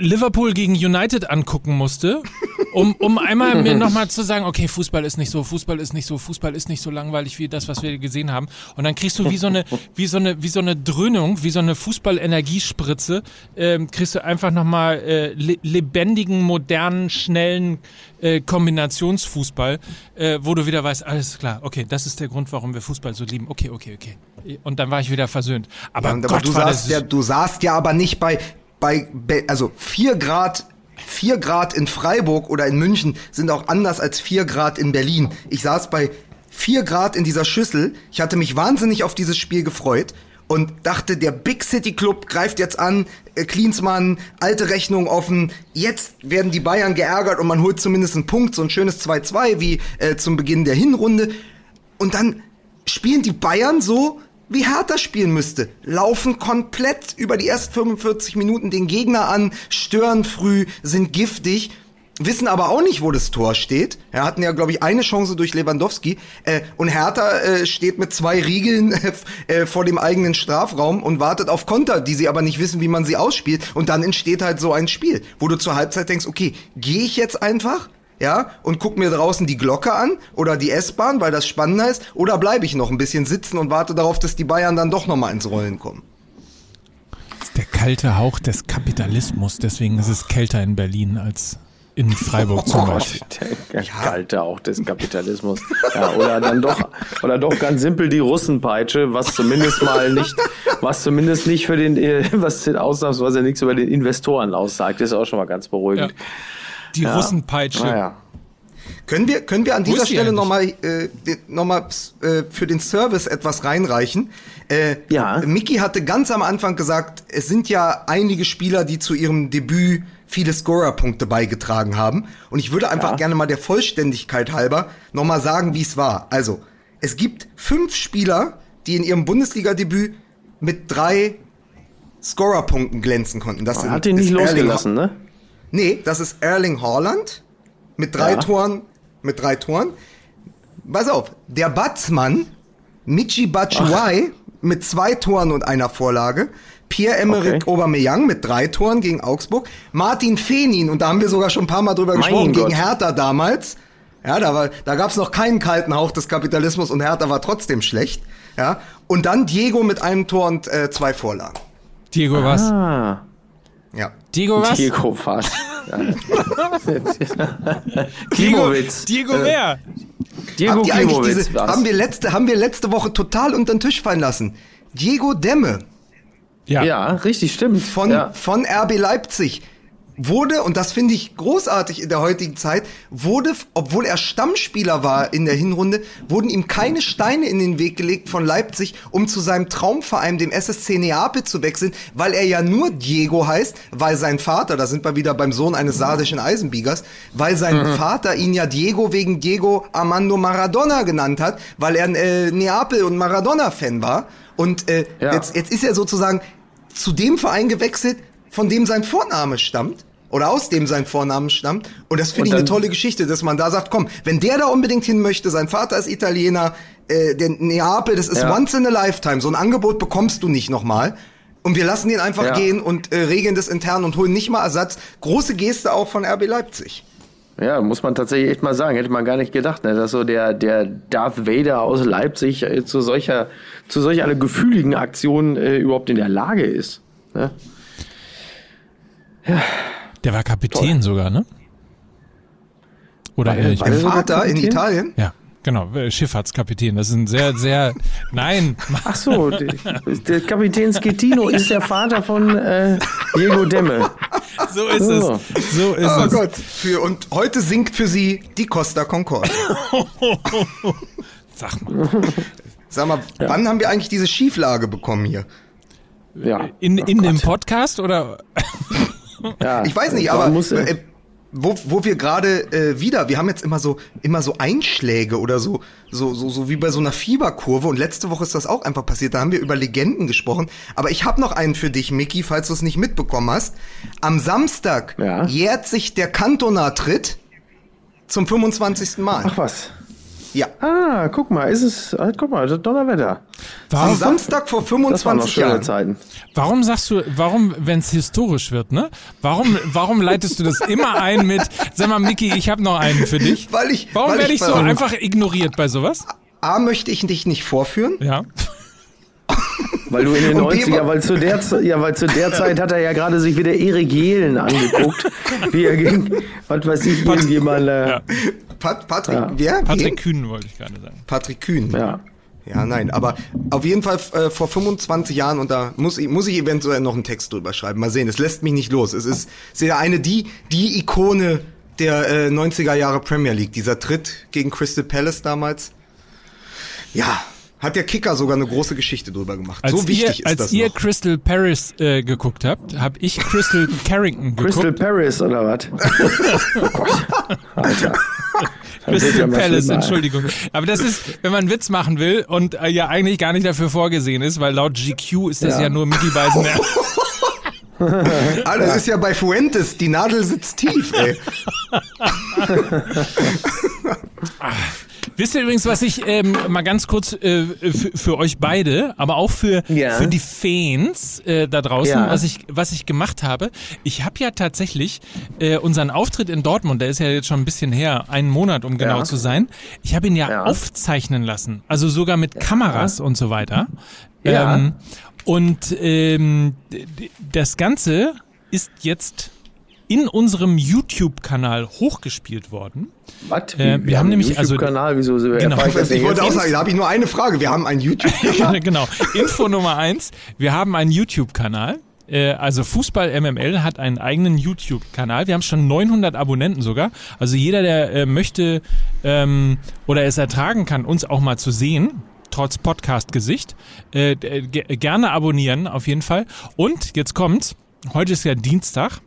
Liverpool gegen United angucken musste, um, um einmal mir nochmal zu sagen, okay, Fußball ist nicht so, Fußball ist nicht so, Fußball ist nicht so langweilig wie das, was wir gesehen haben. Und dann kriegst du wie so eine, wie so eine, wie so eine Dröhnung, wie so eine Fußball-Energiespritze, ähm, kriegst du einfach nochmal äh, lebendigen, modernen, schnellen äh, Kombinationsfußball, äh, wo du wieder weißt, alles klar, okay, das ist der Grund, warum wir Fußball so lieben. Okay, okay, okay. Und dann war ich wieder versöhnt. Aber, ja, Gott, du, saßt ja, du saßt ja aber nicht bei bei, also vier Grad 4 Grad in Freiburg oder in München sind auch anders als 4 Grad in Berlin. Ich saß bei 4 Grad in dieser Schüssel. Ich hatte mich wahnsinnig auf dieses Spiel gefreut. und dachte, der Big City Club greift jetzt an, äh, Klinsmann, alte Rechnung offen, jetzt werden die Bayern geärgert und man holt zumindest einen Punkt, so ein schönes 2-2 wie äh, zum Beginn der Hinrunde. Und dann spielen die Bayern so, wie Hertha spielen müsste. Laufen komplett über die ersten 45 Minuten den Gegner an, stören früh, sind giftig wissen aber auch nicht, wo das Tor steht. Er hatten ja, glaube ich, eine Chance durch Lewandowski. Äh, und Hertha äh, steht mit zwei Riegeln äh, vor dem eigenen Strafraum und wartet auf Konter, die sie aber nicht wissen, wie man sie ausspielt. Und dann entsteht halt so ein Spiel, wo du zur Halbzeit denkst, okay, gehe ich jetzt einfach? Ja, und guck mir draußen die Glocke an oder die S-Bahn, weil das spannender ist, oder bleibe ich noch ein bisschen sitzen und warte darauf, dass die Bayern dann doch nochmal ins Rollen kommen. Das ist der kalte Hauch des Kapitalismus, deswegen ist es kälter in Berlin als in Freiburg zum Beispiel. Der kalte auch des Kapitalismus. Ja, oder dann doch, oder doch ganz simpel die Russenpeitsche, was zumindest mal nicht, was zumindest nicht für den, was ausnahmsweise nichts über den Investoren aussagt, ist auch schon mal ganz beruhigend. Ja. Die ja. Russenpeitsche. Naja. Können wir, können wir an dieser Stelle nochmal äh, noch mal, äh, für den Service etwas reinreichen? Äh, ja. Mickey hatte ganz am Anfang gesagt, es sind ja einige Spieler, die zu ihrem Debüt viele Scorer-Punkte beigetragen haben. Und ich würde einfach ja. gerne mal der Vollständigkeit halber nochmal sagen, wie es war. Also, es gibt fünf Spieler, die in ihrem Bundesliga-Debüt mit drei Scorer-Punkten glänzen konnten. Das sind, hat ihn nicht losgelassen, ne? Nee, das ist Erling Haaland mit drei ja. Toren, mit drei Toren. Pass auf, der Batsmann Michi Batshuayi mit zwei Toren und einer Vorlage. Pierre-Emerick okay. Aubameyang mit drei Toren gegen Augsburg, Martin Fenin, und da haben wir sogar schon ein paar Mal drüber mein gesprochen, Gott. gegen Hertha damals. Ja, da, war, da gab es noch keinen kalten Hauch des Kapitalismus und Hertha war trotzdem schlecht. Ja, und dann Diego mit einem Tor und äh, zwei Vorlagen. Diego ah. Was? Ja. Diego was? Diego was? Klimowitz. Diego, Diego wer? Diego Klimowitz. Haben wir, letzte, haben wir letzte Woche total unter den Tisch fallen lassen. Diego Demme. Ja, ja richtig, stimmt. Von, ja. von RB Leipzig wurde, und das finde ich großartig in der heutigen Zeit, wurde, obwohl er Stammspieler war in der Hinrunde, wurden ihm keine Steine in den Weg gelegt von Leipzig, um zu seinem Traumverein, dem SSC Neapel, zu wechseln, weil er ja nur Diego heißt, weil sein Vater, da sind wir wieder beim Sohn eines sardischen Eisenbiegers, weil sein mhm. Vater ihn ja Diego wegen Diego Armando Maradona genannt hat, weil er ein äh, Neapel- und Maradona-Fan war. Und äh, ja. jetzt, jetzt ist er sozusagen zu dem Verein gewechselt, von dem sein Vorname stammt oder aus dem sein Vornamen stammt. Und das finde ich eine tolle Geschichte, dass man da sagt, komm, wenn der da unbedingt hin möchte, sein Vater ist Italiener, äh, der Neapel, das ist ja. once in a lifetime. So ein Angebot bekommst du nicht nochmal. Und wir lassen ihn einfach ja. gehen und äh, regeln das intern und holen nicht mal Ersatz. Große Geste auch von RB Leipzig. Ja, muss man tatsächlich echt mal sagen. Hätte man gar nicht gedacht, ne? dass so der, der Darth Vader aus Leipzig äh, zu solcher, zu solch einer gefühligen Aktion äh, überhaupt in der Lage ist. Ne? Ja. Der war Kapitän Toll. sogar, ne? Oder war, war der Vater in Italien? Ja. Genau, äh, Schifffahrtskapitän. Das ist ein sehr, sehr. Nein. Ach so, der, Kapitän Schettino ist der Vater von äh, Diego Demme. So ist oh. es. So ist oh es. Gott. Für, und heute singt für sie die Costa Concorde. Sag mal. Sag mal, ja. wann haben wir eigentlich diese Schieflage bekommen hier? Ja. In, in oh dem Podcast oder? Ja, ich weiß nicht, aber muss, äh, wo, wo wir gerade äh, wieder, wir haben jetzt immer so immer so Einschläge oder so so so so wie bei so einer Fieberkurve und letzte Woche ist das auch einfach passiert. Da haben wir über Legenden gesprochen, aber ich habe noch einen für dich, Mickey, falls du es nicht mitbekommen hast. Am Samstag ja. jährt sich der Kantonar-Tritt zum 25. Mal. Ach was. Ja. Ah, guck mal, ist es, ah, guck mal, Donnerwetter. War Am Samstag vor 25 Jahren. Zeiten. Warum sagst du, warum, wenn es historisch wird, ne? Warum, warum leitest du das immer ein mit, sag mal, Micky, ich habe noch einen für dich? Weil ich, warum werde ich, ich so einfach ignoriert bei sowas? A, möchte ich dich nicht vorführen. Ja. Weil du in den 90er, weil zu der, ja, weil zu der Zeit hat er ja gerade sich wieder Erik Jehlen angeguckt, wie er gegen, was weiß ich, irgendjemand. Äh, ja. Pat Patrick, ja. wer? Patrick Kühn wollte ich gerade sagen. Patrick Kühn. Ja. Ja, nein, aber auf jeden Fall äh, vor 25 Jahren und da muss ich, muss ich eventuell noch einen Text drüber schreiben. Mal sehen, es lässt mich nicht los. Es ist sehr eine, die, die Ikone der äh, 90er Jahre Premier League. Dieser Tritt gegen Crystal Palace damals. Ja, Hat der Kicker sogar eine große Geschichte drüber gemacht. Als so wichtig ihr, ist als das ihr noch. Crystal Paris äh, geguckt habt, habe ich Crystal Carrington geguckt. Crystal Paris oder was? oh Gott. Alter. Crystal Palace. Entschuldigung. Aber das ist, wenn man einen Witz machen will und äh, ja eigentlich gar nicht dafür vorgesehen ist, weil laut GQ ist das ja, Ja. nur Mickey Beisenherz. Ah, das ist ja bei Fuentes, die Nadel sitzt tief, ey. Wisst ihr übrigens, was ich ähm, mal ganz kurz äh, für, euch beide, aber auch für, Ja. für die Fans äh, da draußen, Ja. was, ich, was ich gemacht habe? Ich habe ja tatsächlich äh, unseren Auftritt in Dortmund, der ist ja jetzt schon ein bisschen her, einen Monat, um genau Ja. zu sein. Ich habe ihn ja, aufzeichnen lassen, also sogar mit Kameras und so weiter. Ja. Ähm, und ähm, das Ganze ist jetzt in unserem YouTube-Kanal hochgespielt worden. Was? Äh, wir haben einen nämlich- also- YouTube-Kanal, wieso so Genau. ich das Ich wollte auch sagen, da habe ich nur eine Frage. Wir haben einen YouTube. genau. Info Nummer eins. Wir haben einen YouTube-Kanal. Äh, Also Fußball MML hat einen eigenen YouTube-Kanal. Wir haben schon 900 Abonnenten sogar. Also jeder, der äh, möchte ähm, oder es ertragen kann, uns auch mal zu sehen, trotz Podcast-Gesicht, äh, ge- gerne abonnieren auf jeden Fall. Und jetzt kommt's. Heute ist ja Dienstag.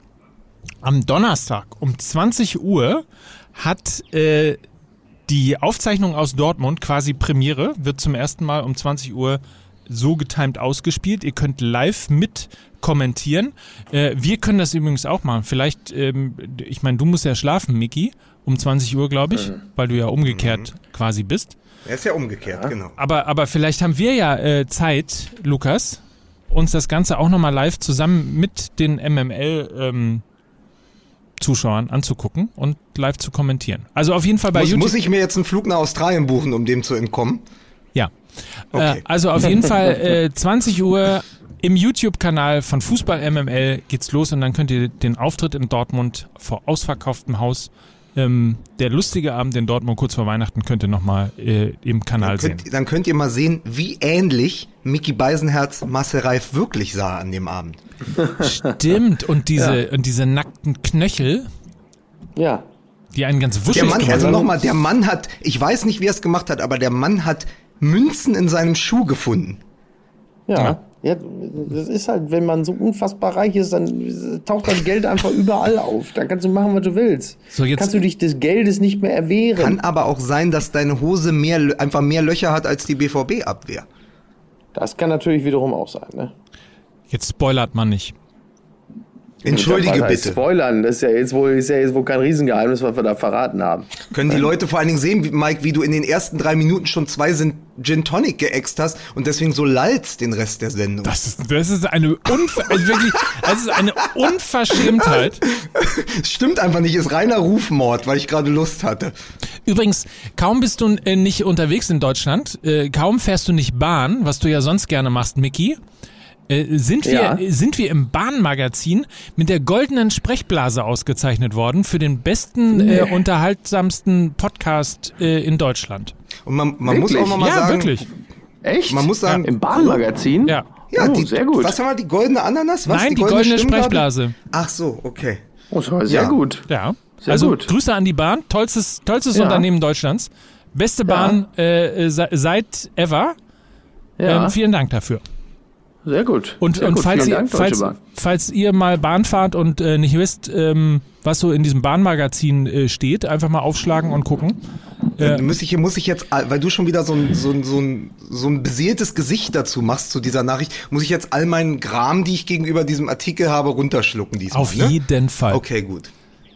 Am Donnerstag um 20 Uhr hat äh, die Aufzeichnung aus Dortmund quasi Premiere, wird zum ersten Mal um 20 Uhr so getimed ausgespielt. Ihr könnt live mit kommentieren. Äh, wir können das übrigens auch machen. Vielleicht, ähm, ich meine, du musst ja schlafen, Miki, um 20 Uhr, glaube ich, weil du ja umgekehrt quasi bist. Er ist ja umgekehrt, genau. Aber, aber vielleicht haben wir ja äh, Zeit, Lukas, uns das Ganze auch nochmal live zusammen mit den MML ähm, Zuschauern anzugucken und live zu kommentieren. Also auf jeden Fall bei Muss, YouTube. muss ich mir jetzt einen Flug nach Australien buchen, um dem zu entkommen? Ja. Okay. Äh, also auf jeden Fall äh, 20 Uhr im YouTube-Kanal von Fußball MML geht's los und dann könnt ihr den Auftritt in Dortmund vor ausverkauftem Haus, ähm, der lustige Abend in Dortmund kurz vor Weihnachten, könnt ihr nochmal äh, im Kanal Dann sehen. könnt, dann könnt ihr mal sehen, wie ähnlich Mickey Beisenherz Marcel Reif wirklich sah an dem Abend. Stimmt. Und diese, und diese nackten Knöchel, Ja. die einen ganz wuschig Der Mann, also nochmal, der Mann hat, ich weiß nicht, wie er es gemacht hat, aber der Mann hat Münzen in seinem Schuh gefunden. Ja. ja. Das ist halt, wenn man so unfassbar reich ist, dann taucht das Geld einfach überall auf. Dann kannst du machen, was du willst. So, jetzt- kannst du dich des Geldes nicht mehr erwehren. Kann aber auch sein, dass deine Hose mehr, einfach mehr Löcher hat als die BVB-Abwehr. Das kann natürlich wiederum auch sein, ne? Jetzt spoilert man nicht. Entschuldige heißt bitte. Spoilern, das ist ja jetzt wohl, ist ja jetzt wohl kein Riesengeheimnis, was wir da verraten haben. Können die Leute vor allen Dingen sehen, wie, Mike, wie du in den ersten drei Minuten schon zwei sind Gin Tonic geäxt hast und deswegen so lallst den Rest der Sendung. Das ist, das ist eine Unver also wirklich, das ist eine Unverschämtheit. Stimmt einfach nicht, ist reiner Rufmord, weil ich gerade Lust hatte. Übrigens, kaum bist du äh, nicht unterwegs in Deutschland, äh, kaum fährst du nicht Bahn, was du ja sonst gerne machst, Mickey. Äh, sind wir Ja. äh, sind wir im Bahnmagazin mit der goldenen Sprechblase ausgezeichnet worden für den besten äh, unterhaltsamsten Podcast äh, in Deutschland. Und man, man muss auch noch mal ja, sagen, wirklich. Echt? Man muss sagen- Im Bahnmagazin? Ja. ja, oh, die, sehr gut. Was haben wir, die goldene Ananas? Was, Nein, die, goldene, Stimmgabel? Sprechblase. Ach so, okay. Oh, das war sehr Ja. gut. Ja. Sehr also gut. Grüße an die Bahn, tollstes tollstes Ja. Unternehmen Deutschlands. Beste Bahn äh, äh, se- seit ever. Ja, Ähm, vielen Dank dafür. Sehr gut. Und, sehr und gut. falls, ihr, Dank, falls, falls ihr mal Bahn fahrt und äh, nicht wisst, ähm, was so in diesem Bahnmagazin äh, steht, einfach mal aufschlagen und gucken. Äh, muss ich, muss ich jetzt, weil du schon wieder so ein, so ein, so ein, so ein beseeltes Gesicht dazu machst zu dieser Nachricht, muss ich jetzt all meinen Gram, die ich gegenüber diesem Artikel habe, runterschlucken diesmal, Auf ne? jeden Fall. Okay, gut.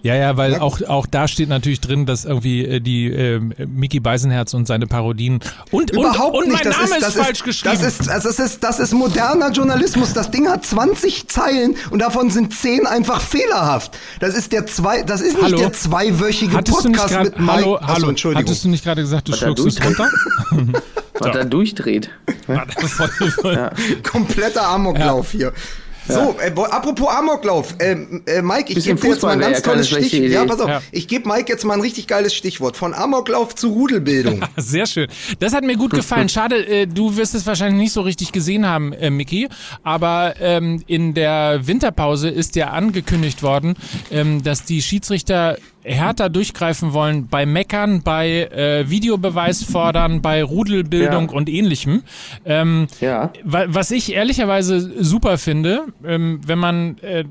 Ja, ja, weil auch, auch da steht natürlich drin, dass irgendwie äh, die äh, Mickey Beisenherz und seine Parodien und, Überhaupt und, und nicht. mein das Name ist, ist, das falsch ist, geschrieben. Das ist, das, ist, das ist moderner Journalismus. Das Ding hat 20 Zeilen und davon sind 10 einfach fehlerhaft. Das ist der zwei, das ist nicht Hallo? der zweiwöchige hattest du nicht Podcast gerade mit Mike. hallo, Achso, hallo, Entschuldigung. hattest du nicht gerade gesagt, du schluckst es runter? Was da durchdreht. voll, voll. Kompletter Amoklauf hier. So, äh, apropos Amoklauf, ähm, äh, Mike, ich gebe dir jetzt mal ein ganz tolles Stichwort. Ja, pass auf, Ja. ich gebe Mike jetzt mal ein richtig geiles Stichwort. Von Amoklauf zu Rudelbildung. Sehr schön. Das hat mir gut gefallen. Schade, äh, du wirst es wahrscheinlich nicht so richtig gesehen haben, äh, Mickey. Aber ähm, in der Winterpause ist ja angekündigt worden, ähm, dass die Schiedsrichter härter durchgreifen wollen bei Meckern, bei äh, Videobeweis fordern, bei Rudelbildung Ja. und ähnlichem. Ähm, Ja. wa- Was ich ehrlicherweise super finde, ähm, wenn man äh,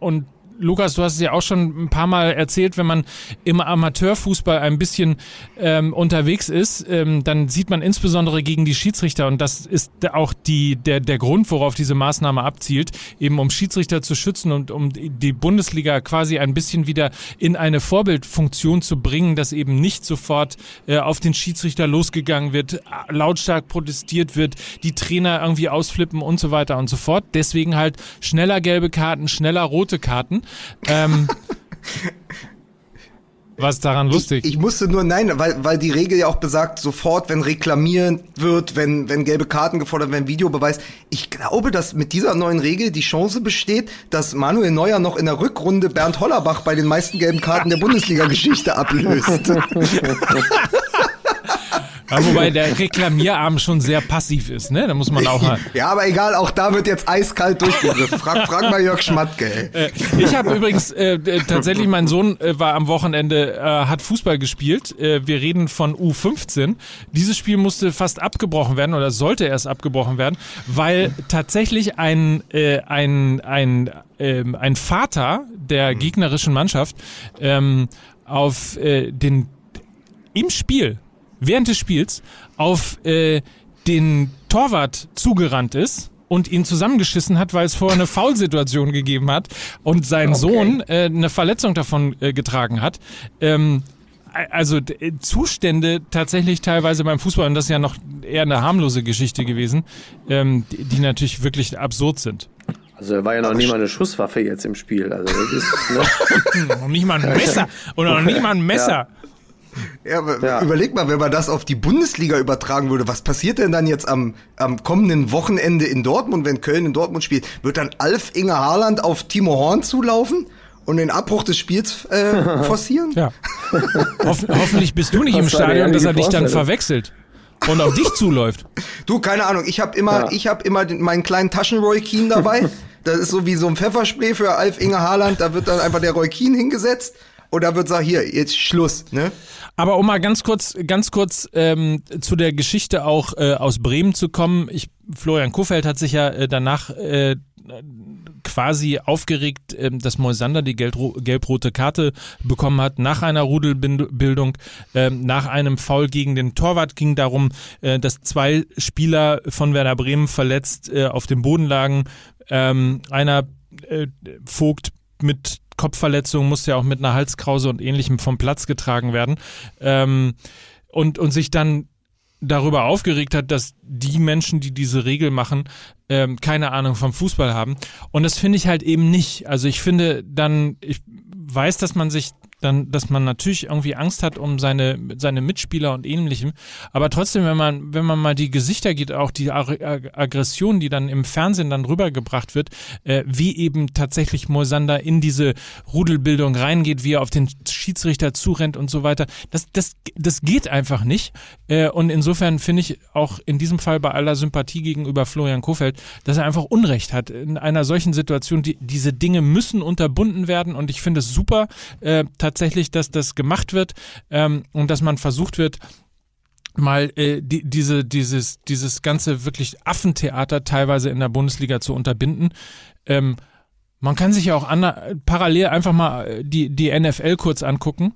und Lukas, du hast es ja auch schon ein paar Mal erzählt, wenn man im Amateurfußball ein bisschen ähm, unterwegs ist, ähm, dann sieht man insbesondere gegen die Schiedsrichter und das ist auch die, der, der Grund, worauf diese Maßnahme abzielt, eben um Schiedsrichter zu schützen und um die Bundesliga quasi ein bisschen wieder in eine Vorbildfunktion zu bringen, dass eben nicht sofort äh, auf den Schiedsrichter losgegangen wird, lautstark protestiert wird, die Trainer irgendwie ausflippen und so weiter und so fort. Deswegen halt schneller gelbe Karten, schneller rote Karten. Ähm, was daran lustig? Ich, ich musste nur, nein, weil, weil die Regel ja auch besagt, sofort, wenn reklamiert wird, wenn, wenn gelbe Karten gefordert werden, Videobeweis. Ich glaube, dass mit dieser neuen Regel die Chance besteht, dass Manuel Neuer noch in der Rückrunde Bernd Hollerbach bei den meisten gelben Karten der Bundesliga-Geschichte ablöst. Ja, wobei der Reklamierarm schon sehr passiv ist, ne? Da muss man auch mal. ja, aber egal, auch da wird jetzt eiskalt durchgegriffen. Frag, frag mal Jörg Schmatke. ey. Äh, ich habe übrigens äh, tatsächlich, mein Sohn äh, war am Wochenende, äh, hat Fußball gespielt. Äh, wir reden von U15. Dieses Spiel musste fast abgebrochen werden oder sollte erst abgebrochen werden, weil tatsächlich ein, äh, ein, ein, ähm, ein Vater der gegnerischen Mannschaft ähm, auf äh, den im Spiel, während des Spiels, auf äh, den Torwart zugerannt ist und ihn zusammengeschissen hat, weil es vorher eine Foulsituation gegeben hat und sein Sohn äh, eine Verletzung davon äh, getragen hat. Ähm, also äh, Zustände tatsächlich teilweise beim Fußball, und das ist ja noch eher eine harmlose Geschichte gewesen, ähm, die, die natürlich wirklich absurd sind. Also da war ja noch nie mal eine Schusswaffe jetzt im Spiel. Also das ist, ne? Noch nicht mal ein Messer oder noch nicht mal ein Messer. Ja, aber Ja. überleg mal, wenn man das auf die Bundesliga übertragen würde, was passiert denn dann jetzt am, am kommenden Wochenende in Dortmund, wenn Köln in Dortmund spielt? Wird dann Alf Inge Haaland auf Timo Horn zulaufen und den Abbruch des Spiels äh, forcieren? Ja. Hoff, hoffentlich bist du nicht im Stadion, dass er dich dann verwechselt und auf dich zuläuft. Du, keine Ahnung, ich habe immer, Ja. ich habe immer den, meinen kleinen Taschen-Roy Keane dabei. das ist so wie so ein Pfefferspray für Alf Inge Haaland. Da wird dann einfach der Roy Keane hingesetzt und da wird gesagt, hier, jetzt Schluss, ne? Aber um mal ganz kurz, ganz kurz ähm, zu der Geschichte auch äh, aus Bremen zu kommen. Ich, Florian Kofeld hat sich ja äh, danach äh, quasi aufgeregt, ähm, dass Moisander die gelb- gelb-rote Karte bekommen hat nach einer Rudelbildung, ähm, nach einem Foul gegen den Torwart ging darum, äh, dass zwei Spieler von Werder Bremen verletzt äh, auf dem Boden lagen. Ähm, einer äh, Vogt mit Kopfverletzung musste ja auch mit einer Halskrause und ähnlichem vom Platz getragen werden. Ähm, und, und sich dann darüber aufgeregt hat, dass die Menschen, die diese Regel machen, ähm, keine Ahnung vom Fußball haben. Und das finde ich halt eben nicht. Also ich finde dann, ich weiß, dass man sich dann, dass man natürlich irgendwie Angst hat um seine, seine Mitspieler und ähnlichem. Aber trotzdem, wenn man, wenn man mal die Gesichter geht, auch die Ag Ag Aggression, die dann im Fernsehen dann rübergebracht wird, äh, wie eben tatsächlich Moisander in diese Rudelbildung reingeht, wie er auf den Schiedsrichter zurennt und so weiter. Das, das, das geht einfach nicht. Äh, und insofern finde ich auch in diesem Fall bei aller Sympathie gegenüber Florian Kofeld, dass er einfach Unrecht hat. In einer solchen Situation, die, diese Dinge müssen unterbunden werden und ich finde es super, äh, tatsächlich, dass das gemacht wird ähm, und dass man versucht wird, mal äh, die, diese, dieses, dieses ganze wirklich Affentheater teilweise in der Bundesliga zu unterbinden. Ähm, man kann sich ja auch ander, parallel einfach mal äh, die, die NFL kurz angucken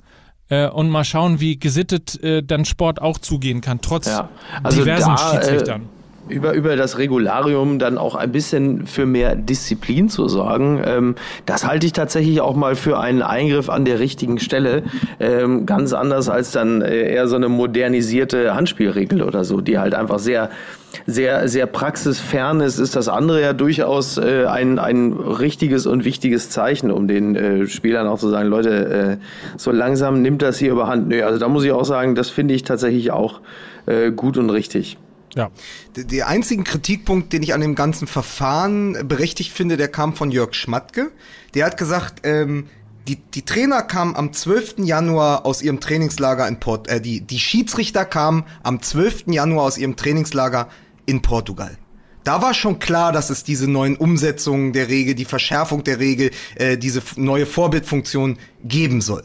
äh, und mal schauen, wie gesittet äh, dann Sport auch zugehen kann, trotz Ja, also diversen da, Schiedsrichtern. Äh, über, über das Regularium dann auch ein bisschen für mehr Disziplin zu sorgen, ähm, das halte ich tatsächlich auch mal für einen Eingriff an der richtigen Stelle. Ähm, ganz anders als dann äh, eher so eine modernisierte Handspielregel oder so, die halt einfach sehr sehr, sehr praxisfern ist, ist das andere ja durchaus äh, ein, ein richtiges und wichtiges Zeichen, um den äh, Spielern auch zu sagen, Leute, äh, so langsam nimmt das hier überhand. Nö, also da muss ich auch sagen, das finde ich tatsächlich auch äh, gut und richtig. Ja. Der, der einzige Kritikpunkt, den ich an dem ganzen Verfahren berechtigt finde, der kam von Jörg Schmatke. Der hat gesagt, ähm, die, die Trainer kamen am 12. Januar aus ihrem Trainingslager in Port, äh, die, die Schiedsrichter kamen am 12. Januar aus ihrem Trainingslager in Portugal. Da war schon klar, dass es diese neuen Umsetzungen der Regel, die Verschärfung der Regel, äh, diese neue Vorbildfunktion geben soll.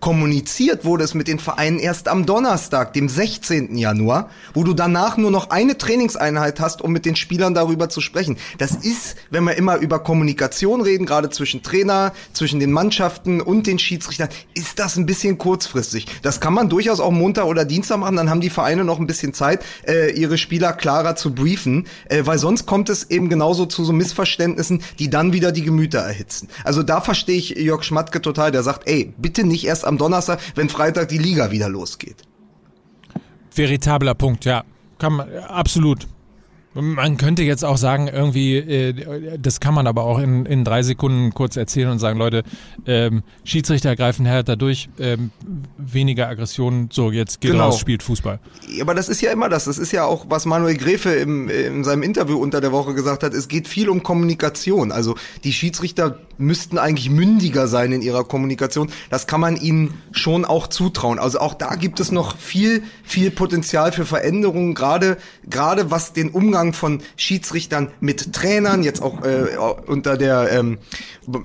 Kommuniziert wurde es mit den Vereinen erst am Donnerstag, dem 16. Januar, wo du danach nur noch eine Trainingseinheit hast, um mit den Spielern darüber zu sprechen. Das ist, wenn wir immer über Kommunikation reden, gerade zwischen Trainer, zwischen den Mannschaften und den Schiedsrichtern, ist das ein bisschen kurzfristig. Das kann man durchaus auch Montag oder Dienstag machen, dann haben die Vereine noch ein bisschen Zeit, äh, ihre Spieler klarer zu briefen, äh, weil sonst kommt es eben genauso zu so Missverständnissen, die dann wieder die Gemüter erhitzen. Also da verstehe ich Jörg Schmatke total, der sagt, ey, bitte nicht erst am Donnerstag, wenn Freitag die Liga wieder losgeht. Veritabler Punkt, ja. Kann man, absolut. Man könnte jetzt auch sagen, irgendwie, äh, das kann man aber auch in, in drei Sekunden kurz erzählen und sagen, Leute, ähm, Schiedsrichter greifen härter durch, ähm, weniger Aggressionen, so jetzt geht Genau. raus, spielt Fußball. Aber das ist ja immer das. Das ist ja auch, was Manuel Gräfe im, in seinem Interview unter der Woche gesagt hat. Es geht viel um Kommunikation. Also die Schiedsrichter müssten eigentlich mündiger sein in ihrer Kommunikation. Das kann man ihnen schon auch zutrauen. Also auch da gibt es noch viel, viel Potenzial für Veränderungen, gerade, gerade was den Umgang von Schiedsrichtern mit Trainern, jetzt auch äh, unter der, ähm,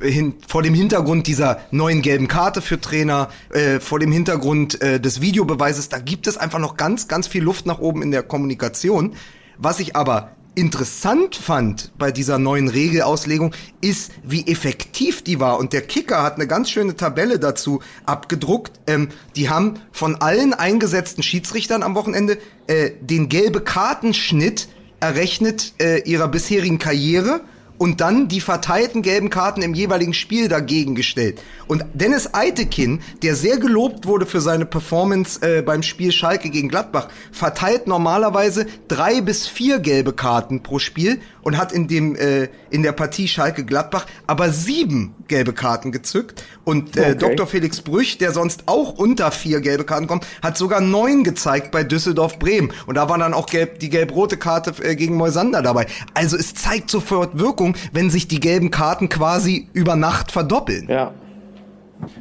hin, vor dem Hintergrund dieser neuen gelben Karte für Trainer, äh, vor dem Hintergrund äh, des Videobeweises, da gibt es einfach noch ganz, ganz viel Luft nach oben in der Kommunikation. Was ich aber interessant fand bei dieser neuen Regelauslegung, ist, wie effektiv die war. Und der Kicker hat eine ganz schöne Tabelle dazu abgedruckt. Ähm, die haben von allen eingesetzten Schiedsrichtern am Wochenende äh, den gelbe Kartenschnitt errechnet äh, ihrer bisherigen Karriere und dann die verteilten gelben Karten im jeweiligen Spiel dagegen gestellt. Und Dennis Eitekin, der sehr gelobt wurde für seine Performance äh, beim Spiel Schalke gegen Gladbach, verteilt normalerweise drei bis vier gelbe Karten pro Spiel und hat in dem äh, in der Partie Schalke Gladbach aber sieben gelbe Karten gezückt. Und äh, Okay. Dr. Felix Brüch, der sonst auch unter vier gelbe Karten kommt, hat sogar neun gezeigt bei Düsseldorf Bremen. Und da war dann auch gelb, die gelb-rote Karte äh, gegen Moisander dabei. Also es zeigt sofort Wirkung, wenn sich die gelben Karten quasi über Nacht verdoppeln. Ja.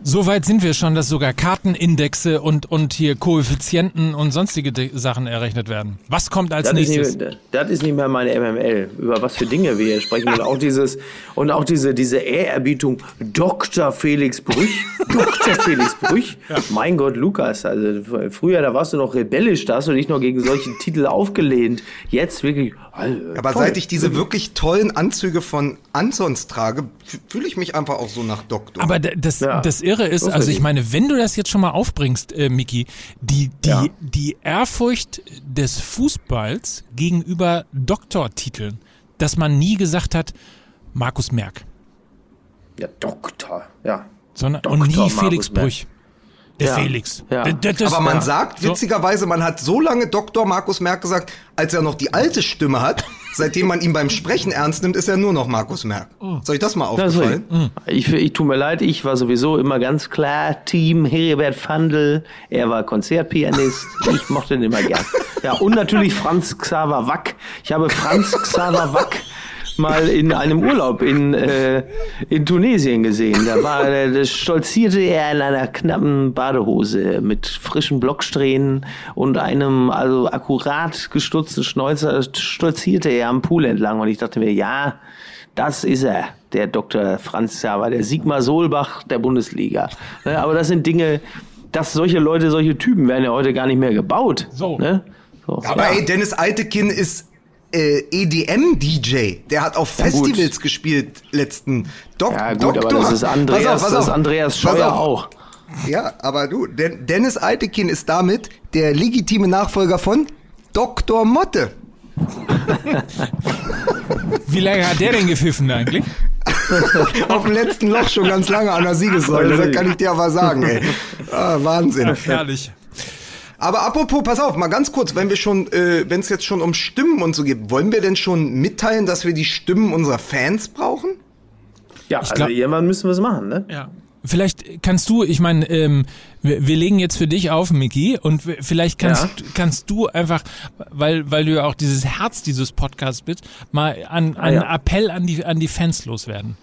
So weit sind wir schon, dass sogar Kartenindexe und, und hier Koeffizienten und sonstige De Sachen errechnet werden. Was kommt als Das ist, nächstes? nicht, das ist nicht mehr meine MML. Über was für Dinge wir hier sprechen. Und auch dieses, und auch diese, diese Ehrerbietung Dr. Felix Brüch. Dr. Felix Brüch. Mein Gott, Lukas. Also früher, da warst du noch rebellisch, da hast du dich noch gegen solche Titel aufgelehnt. Jetzt wirklich. Also, Aber toll. seit ich diese wirklich tollen Anzüge von Ansons trage, fühle ich mich einfach auch so nach Doktor. Aber das, Ja, das Irre ist, so also ich meine, wenn du das jetzt schon mal aufbringst, äh, Miki, die, die, Ja. die Ehrfurcht des Fußballs gegenüber Doktortiteln, dass man nie gesagt hat, Markus Merck, Ja, Doktor. Ja. sondern Doktor und nie Markus Felix Merck. Brüch. Der Ja. Felix. Ja. D- d- das- Aber man ja. sagt witzigerweise, man hat so lange Dr. Markus Merck gesagt, als er noch die alte Stimme hat. Seitdem man ihn beim Sprechen ernst nimmt, ist er nur noch Markus Merck. Soll ich das mal Das ist aufgefallen? richtig. ich, ich tue mir leid, ich war sowieso immer ganz klar Team Heribert Fandl. Er war Konzertpianist. Ich mochte ihn immer gern. Ja, und natürlich Franz Xaver Wack. Ich habe Franz Xaver Wack mal in einem Urlaub in, äh, in Tunesien gesehen. Da war, äh, da stolzierte er in einer knappen Badehose mit frischen Blocksträhnen und einem also akkurat gestutzten Schnäuzer stolzierte er am Pool entlang und ich dachte mir, ja, das ist er, der Dr. Franz Xaver, der Sigmar Solbach der Bundesliga. Ne, Aber das sind Dinge, dass solche Leute, solche Typen werden ja heute gar nicht mehr gebaut. So. Ne? so. Aber ey, Dennis Altekin ist äh, EDM-DJ. Der hat auf Ja, gut. Festivals gespielt letzten Dok Ja gut, Doktor. aber das ist Andreas, Pass auf, pass das ist auf. Andreas Scheuer auf. auch. Ja, aber du, Den Dennis Altekin ist damit der legitime Nachfolger von Dr. Motte. Wie lange hat der denn gepfiffen eigentlich? Auf dem letzten Loch schon ganz lange an der Siegessäule. Das kann ich dir aber sagen, ey. Ah, Wahnsinn. Herrlich. Aber apropos, pass auf, mal ganz kurz, wenn wir schon, äh, wenn es jetzt schon um Stimmen und so geht, wollen wir denn schon mitteilen, dass wir die Stimmen unserer Fans brauchen? Ja, also glaub- irgendwann müssen wir es machen, ne? Ja. Vielleicht kannst du, ich meine, ähm, wir, wir legen jetzt für dich auf, Miki, und vielleicht kannst, Ja. kannst du einfach, weil, weil du ja auch dieses Herz dieses Podcasts bist, mal an, Ah, einen ja. Appell an die, an die Fans loswerden.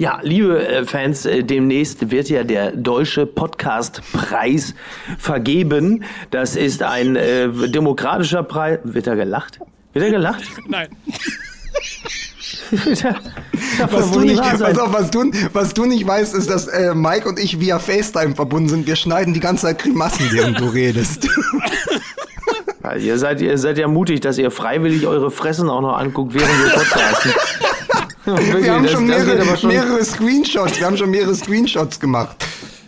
Ja, liebe äh, Fans, äh, demnächst wird ja der Deutsche Podcastpreis vergeben. Das ist ein äh, demokratischer Preis. Wird er gelacht? Wird er gelacht? Nein. Wird er- davon Was du, nicht, pass auf, was, du, was du nicht weißt, ist, dass äh, Mike und ich via FaceTime verbunden sind. Wir schneiden die ganze Zeit Grimassen, während du redest. Ja, ihr, seid, ihr seid ja mutig, dass ihr freiwillig eure Fressen auch noch anguckt, während wir podcasten. Wirklich, Wir haben das- schon, mehrere, schon- mehrere Screenshots. Wir haben schon mehrere Screenshots gemacht.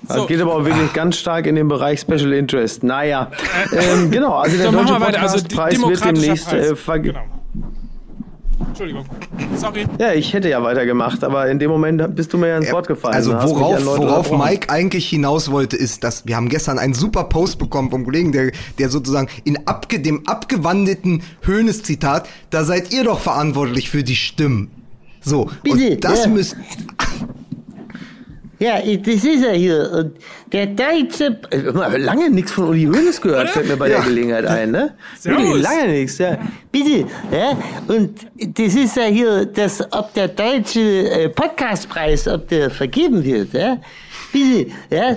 Das geht aber auch wirklich ganz stark in den Bereich Special Interest. Naja, ähm, genau, also der So, Deutsche wir weiter. Also, Podcastpreis wird demnächst äh, verge- Genau. Entschuldigung. Sorry. Ja, ich hätte ja weitergemacht, aber in dem Moment bist du mir ja ins Wort gefallen. Also mich worauf, worauf. Mike eigentlich hinaus wollte, ist, dass wir haben gestern einen super Post bekommen vom Kollegen, der, der sozusagen in abge, dem abgewandelten Höhnes-Zitat, da seid ihr doch verantwortlich für die Stimmen. So, Bitte, und das ja. müsst, Ja, das ist er hier. Und der deutsche. Äh, lange nichts von Uli Hoeneß gehört, fällt mir bei Ja. der Gelegenheit ein, ne? Servus. Wirklich, lange nichts, ja. Bitte, ja, und das ist ja hier, das, ob der deutsche äh, Podcastpreis, ob der vergeben wird, ja. Bitte, ja,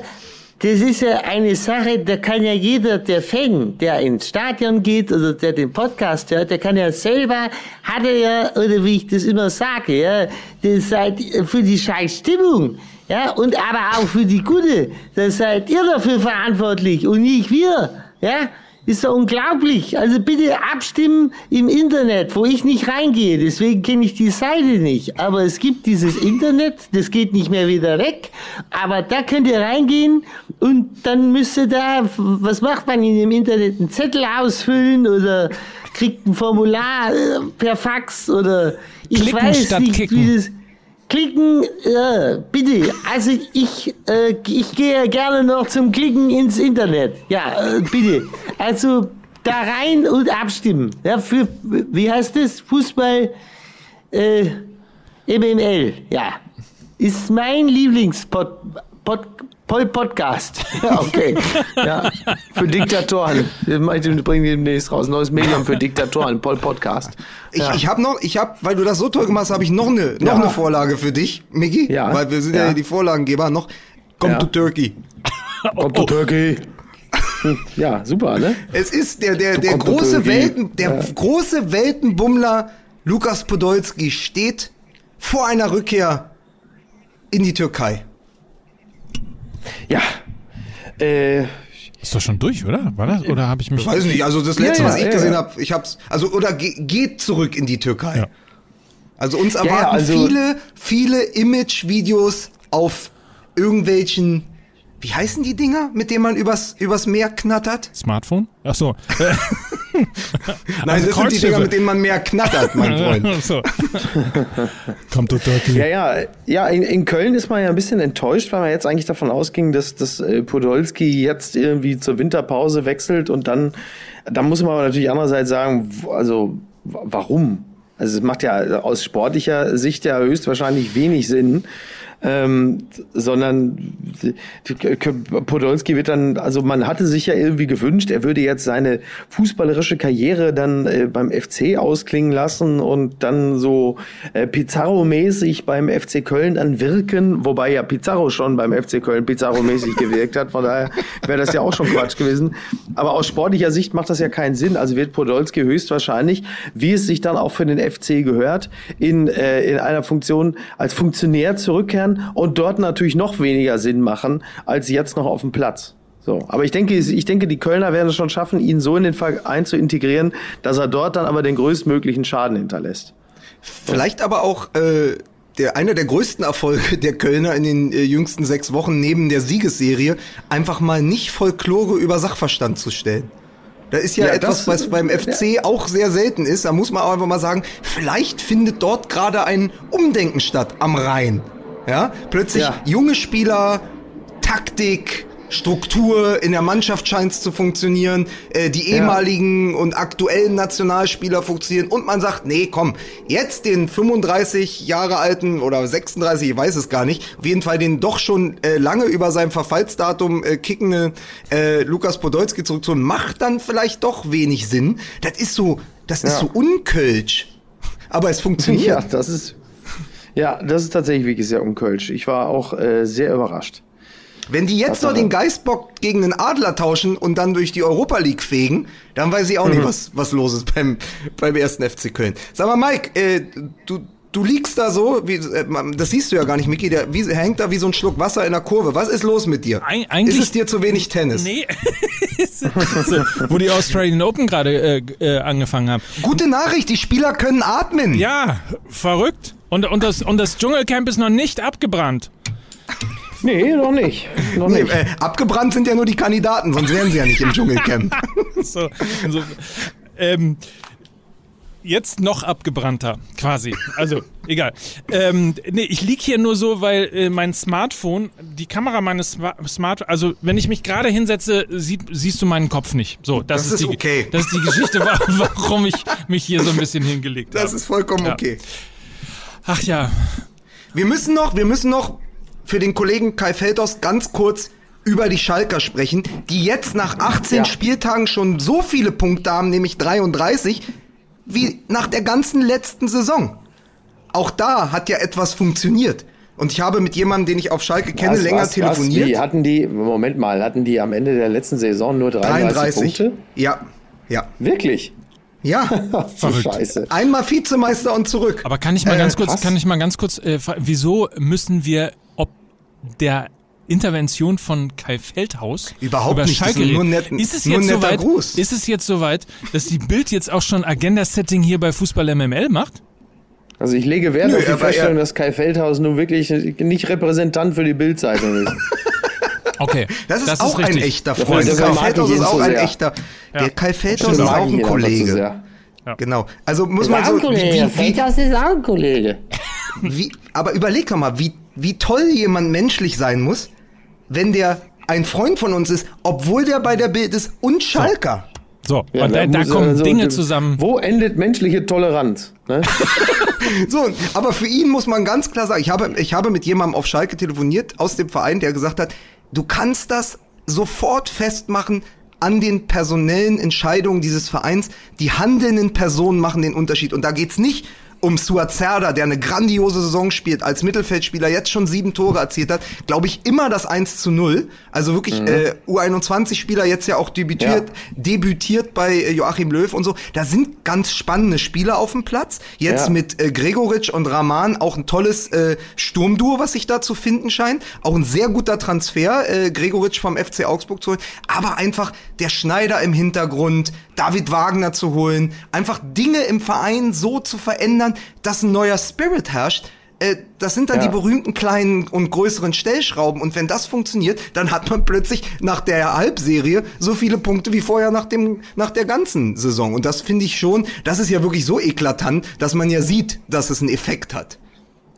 das ist ja eine Sache, da kann ja jeder, der Fan, der ins Stadion geht oder der den Podcast hört, der kann ja selber, hat er ja, oder wie ich das immer sage, ja, das seid für die scheiß Stimmung. Ja, und aber auch für die gute, da seid ihr dafür verantwortlich und nicht wir, ja. Ist doch unglaublich. Also bitte abstimmen im Internet, wo ich nicht reingehe. Deswegen kenne ich die Seite nicht. Aber es gibt dieses Internet, das geht nicht mehr wieder weg. Aber da könnt ihr reingehen und dann müsst ihr da, was macht man in dem Internet? Einen Zettel ausfüllen oder kriegt ein Formular äh, per Fax oder ich Klicken weiß nicht, wie das. Klicken, ja, bitte. Also ich, äh, ich gehe gerne noch zum Klicken ins Internet. Ja, äh, bitte. Also da rein und abstimmen. Ja, für, wie heißt das? Fußball, äh, MML, ja. Ist mein Lieblingspod, Pod, Pol Podcast. Okay, ja. Für Diktatoren. Wir bringen demnächst raus. Neues Medium für Diktatoren, Pol Podcast. ich, Ja. ich habe noch, ich habe, weil du das so toll gemacht hast, habe ich noch eine, noch Ja. eine Vorlage für dich, Miki. Ja. Weil wir sind ja, Ja. die Vorlagengeber noch. Come Ja. to Turkey. Kommt oh. Turkey. Ja, super, ne? Es ist der, der, der to große. Welten, der große Weltenbummler Lukas Podolski steht vor einer Rückkehr in die Türkei. Ja. Äh, Ist doch schon durch, oder? War das? Oder habe ich mich. Ich weiß nicht, also das letzte, Ja, ja, was ich ja, gesehen ja. habe, ich hab's, also oder ge geht zurück in die Türkei. Ja. Also uns ja, erwarten also- viele, viele Image-Videos auf irgendwelchen, wie heißen die Dinger, mit denen man übers, übers Meer knattert? Smartphone? Ach so. Nein, Also das sind die Dinger, mit denen man mehr knattert, mein Freund. So. Kommt to Turkey. Ja, ja, ja, in, in Köln ist man ja ein bisschen enttäuscht, weil man jetzt eigentlich davon ausging, dass, dass äh, Podolski jetzt irgendwie zur Winterpause wechselt und dann, dann muss man aber natürlich andererseits sagen, also warum? Also es macht ja aus sportlicher Sicht ja höchstwahrscheinlich wenig Sinn. Ähm, sondern Podolski wird dann, also man hatte sich ja irgendwie gewünscht, er würde jetzt seine fußballerische Karriere dann äh, beim FC ausklingen lassen und dann so äh, Pizarro-mäßig beim FC Köln dann wirken, wobei ja Pizarro schon beim FC Köln Pizarro-mäßig gewirkt hat, von daher wäre das ja auch schon Quatsch gewesen. Aber aus sportlicher Sicht macht das ja keinen Sinn, also wird Podolski höchstwahrscheinlich, wie es sich dann auch für den FC gehört, in, äh, in einer Funktion als Funktionär zurückkehren und dort natürlich noch weniger Sinn machen, als jetzt noch auf dem Platz. So, aber ich denke, ich denke, die Kölner werden es schon schaffen, ihn so in den Verein zu integrieren, dass er dort dann aber den größtmöglichen Schaden hinterlässt. Vielleicht aber auch äh, der, einer der größten Erfolge der Kölner in den äh, jüngsten sechs Wochen neben der Siegesserie, einfach mal nicht Folklore über Sachverstand zu stellen. Da ist ja, Ja, etwas, was beim FC auch sehr selten ist. Da muss man auch einfach mal sagen, vielleicht findet dort gerade ein Umdenken statt am Rhein. Ja, plötzlich Ja. junge Spieler, Taktik, Struktur in der Mannschaft scheint es zu funktionieren, äh, die ehemaligen und aktuellen Nationalspieler funktionieren und man sagt, nee, komm, jetzt den 35 Jahre alten oder 36, ich weiß es gar nicht, auf jeden Fall den doch schon äh, lange über sein Verfallsdatum äh, kickende äh, Lukas Podolski zurückzuholen, macht dann vielleicht doch wenig Sinn. Das ist so, das ist Ja. so unkölsch. Aber es funktioniert. Ja, das ist, ja, das ist tatsächlich wirklich sehr unkölsch. Ich war auch äh, sehr überrascht. Wenn die jetzt noch den Geistbock gegen den Adler tauschen und dann durch die Europa League fegen, dann weiß ich auch nicht, was, was los ist beim, beim ersten FC Köln. Sag mal, Mike, äh, du, du liegst da so, wie, äh, das siehst du ja gar nicht, Micky, der wie, hängt da wie so ein Schluck Wasser in der Kurve. Was ist los mit dir? Eig eigentlich- ist es dir zu wenig Tennis? Nee. so, wo die Australian Open gerade äh, äh, angefangen haben. Gute Nachricht, die Spieler können atmen. Ja, verrückt. Und, und, das, und das Dschungelcamp ist noch nicht abgebrannt. Nee, noch nicht. Noch Nee, nicht. äh, abgebrannt sind ja nur die Kandidaten, sonst wären sie ja nicht im Dschungelcamp. So, so, ähm, jetzt noch abgebrannter, quasi. Also, egal. Ähm, nee, ich lieg hier nur so, weil äh, mein Smartphone, die Kamera meines Sma Smart, also wenn ich mich gerade hinsetze, sieht, siehst du meinen Kopf nicht. So, das, Das ist die, okay. Das ist die Geschichte, wa- warum ich mich hier so ein bisschen hingelegt Das habe. ist vollkommen Ja. okay. Ach ja, Wir müssen noch, wir müssen noch für den Kollegen Kai Feldhaus ganz kurz über die Schalker sprechen, die jetzt nach 18 Ja. Spieltagen schon so viele Punkte haben, nämlich 33, wie nach der ganzen letzten Saison. Auch da hat ja etwas funktioniert. Und ich habe mit jemandem, den ich auf Schalke kenne, Was, länger was, telefoniert. Was? Wie hatten die, Moment mal, hatten die am Ende der letzten Saison nur 33, 33. Punkte? Ja, ja, Wirklich? Ja. Scheiße. Einmal Vizemeister und zurück. aber kann ich mal Äh, ganz kurz, krass. kann ich mal ganz kurz, äh, wieso müssen wir, ob der Intervention von Kai Feldhaus Überhaupt über nicht, Schalke ist nur nett- ist es nur jetzt soweit, Gruß. ist es jetzt soweit, dass die Bild jetzt auch schon Agenda-Setting hier bei Fußball MML macht? Also ich lege Wert Nö, auf die Feststellung, dass Kai Feldhaus nun wirklich nicht Repräsentant für die Bildzeitung ist. Okay, Das ist auch ein richtig. echter Freund. Kai Feldhaus ist auch so ein sehr. echter. Der Kai Feldhaus ist auch ein Kollege. Genau. Also muss Ist man so. ein Kollege. Wie, wie, Feldhaus ist auch ein Kollege. wie, aber überleg doch mal, wie, wie toll jemand menschlich sein muss, wenn der ein Freund von uns ist, obwohl der bei der Bild ist und Schalker. So, Ja, und da, da muss, kommen also, Dinge zusammen. Wo endet menschliche Toleranz? Ne? So, aber für ihn muss man ganz klar sagen, ich habe, ich habe mit jemandem auf Schalke telefoniert aus dem Verein, der gesagt hat, du kannst das sofort festmachen an den personellen Entscheidungen dieses Vereins. Die handelnden Personen machen den Unterschied. Und da geht's nicht um Suazerda, der eine grandiose Saison spielt, als Mittelfeldspieler jetzt schon sieben Tore erzielt hat, glaube ich, immer das 1 zu 0. Also wirklich äh, U21-Spieler jetzt ja auch debütiert, debütiert bei äh, Joachim Löw und so. Da sind ganz spannende Spieler auf dem Platz. Jetzt Ja. mit äh, Gregoritsch und Rahman auch ein tolles äh, Sturmduo, was sich da zu finden scheint. Auch ein sehr guter Transfer, äh, Gregoritsch vom FC Augsburg zu holen. Aber einfach der Schneider im Hintergrund, David Wagner zu holen, einfach Dinge im Verein so zu verändern, dass ein neuer Spirit herrscht. Äh, das sind dann Ja. die berühmten kleinen und größeren Stellschrauben. Und wenn das funktioniert, dann hat man plötzlich nach der Halbserie so viele Punkte wie vorher nach dem, nach der ganzen Saison. Und das finde ich schon, das ist ja wirklich so eklatant, dass man ja sieht, dass es einen Effekt hat.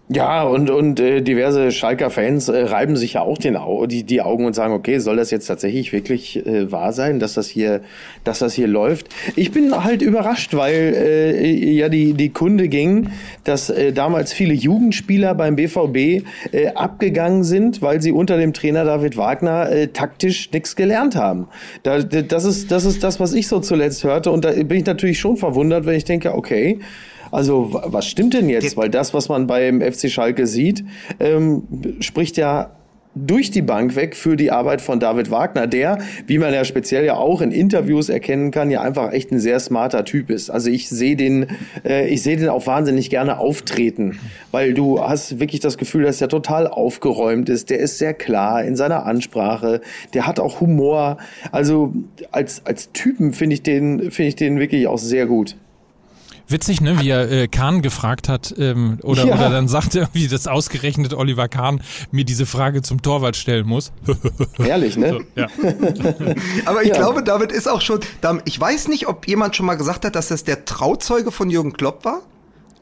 Ja, und, und äh, diverse Schalker-Fans äh, reiben sich ja auch den Au die, die Augen und sagen, okay, soll das jetzt tatsächlich wirklich äh, wahr sein, dass das hier, dass das hier läuft? Ich bin halt überrascht, weil äh, ja die, die Kunde ging, dass äh, damals viele Jugendspieler beim BVB äh, abgegangen sind, weil sie unter dem Trainer David Wagner äh, taktisch nichts gelernt haben. Da, das, ist, das ist das, was ich so zuletzt hörte. Und da bin ich natürlich schon verwundert, wenn ich denke, okay, also wa- was stimmt denn jetzt? Weil das, was man beim FC Schalke sieht, ähm, spricht ja durch die Bank weg für die Arbeit von David Wagner, der, wie man ja speziell ja auch in Interviews erkennen kann, ja einfach echt ein sehr smarter Typ ist. Also ich sehe den, äh, ich sehe den auch wahnsinnig gerne auftreten, weil du hast wirklich das Gefühl, dass er total aufgeräumt ist. Der ist sehr klar in seiner Ansprache. Der hat auch Humor. Also als als Typen finde ich den finde ich den wirklich auch sehr gut. Witzig, ne, wie er äh, Kahn gefragt hat, ähm, oder, Ja. oder dann sagte er, wie das ausgerechnet Oliver Kahn mir diese Frage zum Torwart stellen muss. Ehrlich, ne? so, ja. Aber ich Ja. glaube, David ist auch schon, ich weiß nicht, ob jemand schon mal gesagt hat, dass das der Trauzeuge von Jürgen Klopp war.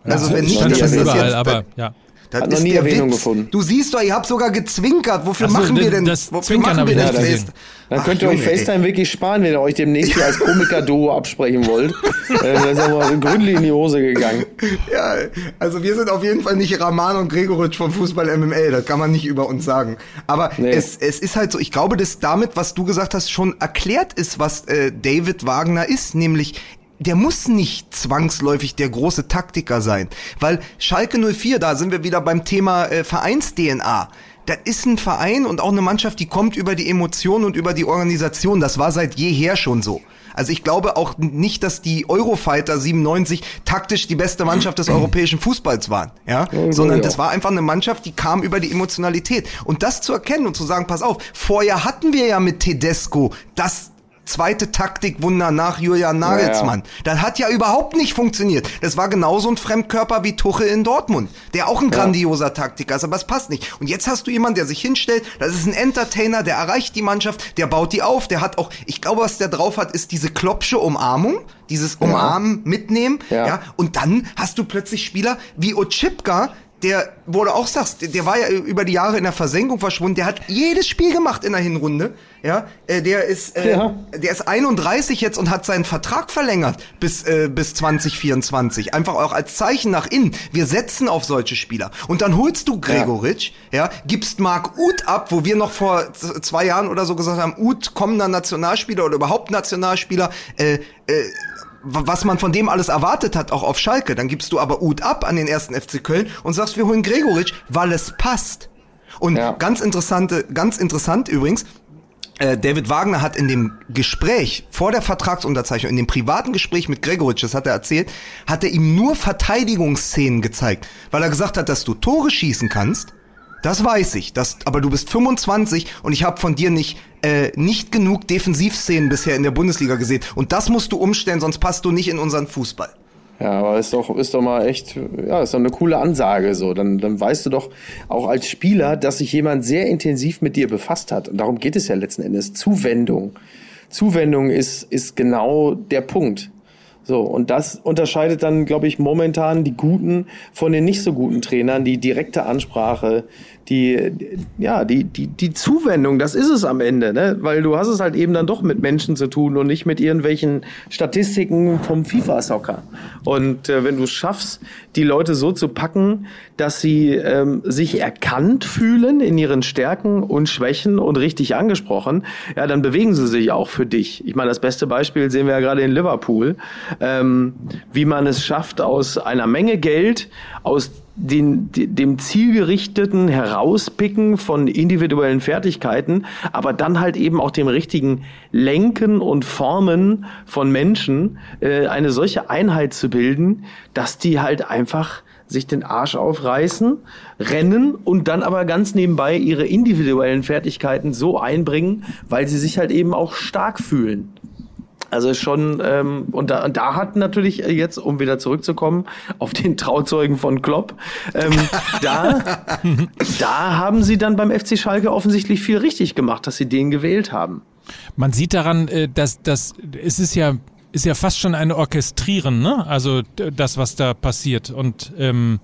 Also wenn nicht, dann schon ist das überall, jetzt, aber ja. Das Hat noch ist nie der Erwähnung Witz. gefunden. Du siehst doch, ihr habt sogar gezwinkert. Wofür so, machen wir denn? das wofür Zwinkern machen wir denn gesehen. Dann Ach, könnt ihr euch. FaceTime wirklich sparen, wenn ihr euch demnächst hier als Komiker-Duo absprechen wollt. äh, da ist aber gründlich in die Hose gegangen. Ja, also wir sind auf jeden Fall nicht Rahman und Gregoritsch vom Fußball MML, das kann man nicht über uns sagen. Aber Nee. es, es ist halt so, ich glaube, dass damit, was du gesagt hast, schon erklärt ist, was äh, David Wagner ist, nämlich der muss nicht zwangsläufig der große Taktiker sein, weil Schalke 04, da sind wir wieder beim Thema äh, Vereins-DNA. das ist ein Verein und auch eine Mannschaft, die kommt über die Emotionen und über die Organisation. Das war seit jeher schon so. Also ich glaube auch nicht, dass die Eurofighter 97 taktisch die beste Mannschaft des europäischen Fußballs waren, ja, sondern das war einfach eine Mannschaft, die kam über die Emotionalität und das zu erkennen und zu sagen, pass auf, vorher hatten wir ja mit Tedesco das zweite Taktikwunder nach Julian Nagelsmann. Ja, ja. Das hat ja überhaupt nicht funktioniert. Das war genauso ein Fremdkörper wie Tuchel in Dortmund, der auch ein grandioser Taktiker ist, aber es passt nicht. Und jetzt hast du jemanden, der sich hinstellt, das ist ein Entertainer, der erreicht die Mannschaft, der baut die auf, der hat auch, ich glaube, was der drauf hat, ist diese klopsche Umarmung, dieses Umarmen, mitnehmen, ja. Und dann hast du plötzlich Spieler wie Ochipka, der, wo du auch sagst, der war ja über die Jahre in der Versenkung verschwunden, der hat jedes Spiel gemacht in der Hinrunde, ja, äh, der ist, äh, ja. der ist 31 jetzt und hat seinen Vertrag verlängert bis, äh, bis 2024. Einfach auch als Zeichen nach innen. Wir setzen auf solche Spieler. Und dann holst du Gregoritsch, ja, ja gibst Marc Uth ab, wo wir noch vor zwei Jahren oder so gesagt haben, Uth kommender Nationalspieler oder überhaupt Nationalspieler, äh, äh, was man von dem alles erwartet hat, auch auf Schalke. Dann gibst du aber Ut ab an den ersten FC Köln und sagst, wir holen Gregoritsch, weil es passt. Und ja. ganz interessante, ganz interessant übrigens, äh, David Wagner hat in dem Gespräch vor der Vertragsunterzeichnung, in dem privaten Gespräch mit Gregoritsch, das hat er erzählt, hat er ihm nur Verteidigungsszenen gezeigt, weil er gesagt hat, dass du Tore schießen kannst, das weiß ich. Das, aber du bist 25 und ich habe von dir nicht, äh, nicht genug Defensivszenen bisher in der Bundesliga gesehen. Und das musst du umstellen, sonst passt du nicht in unseren Fußball. Ja, aber ist doch, ist doch mal echt, ja, ist doch eine coole Ansage so. Dann, dann weißt du doch auch als Spieler, dass sich jemand sehr intensiv mit dir befasst hat. Und darum geht es ja letzten Endes. Zuwendung. Zuwendung ist, ist genau der Punkt. So, und das unterscheidet dann, glaube ich, momentan die guten von den nicht so guten Trainern, die direkte Ansprache, die, ja, die, die, die Zuwendung, das ist es am Ende, ne? Weil du hast es halt eben dann doch mit Menschen zu tun und nicht mit irgendwelchen Statistiken vom FIFA-Soccer. Und äh, wenn du es schaffst, die Leute so zu packen, dass sie ähm, sich erkannt fühlen in ihren Stärken und Schwächen und richtig angesprochen, ja, dann bewegen sie sich auch für dich. Ich meine, das beste Beispiel sehen wir ja gerade in Liverpool, ähm, wie man es schafft, aus einer Menge Geld, aus den, dem zielgerichteten Herauspicken von individuellen Fertigkeiten, aber dann halt eben auch dem richtigen Lenken und Formen von Menschen äh, eine solche Einheit zu bilden, dass die halt einfach sich den Arsch aufreißen, rennen und dann aber ganz nebenbei ihre individuellen Fertigkeiten so einbringen, weil sie sich halt eben auch stark fühlen. Also schon, ähm, und, da, und da hat natürlich jetzt, um wieder zurückzukommen auf den Trauzeugen von Klopp, ähm, da, da haben sie dann beim FC Schalke offensichtlich viel richtig gemacht, dass sie den gewählt haben. Man sieht daran, äh, dass, dass es ist ja ist ja fast schon ein Orchestrieren, ne? Also das, was da passiert und ähm,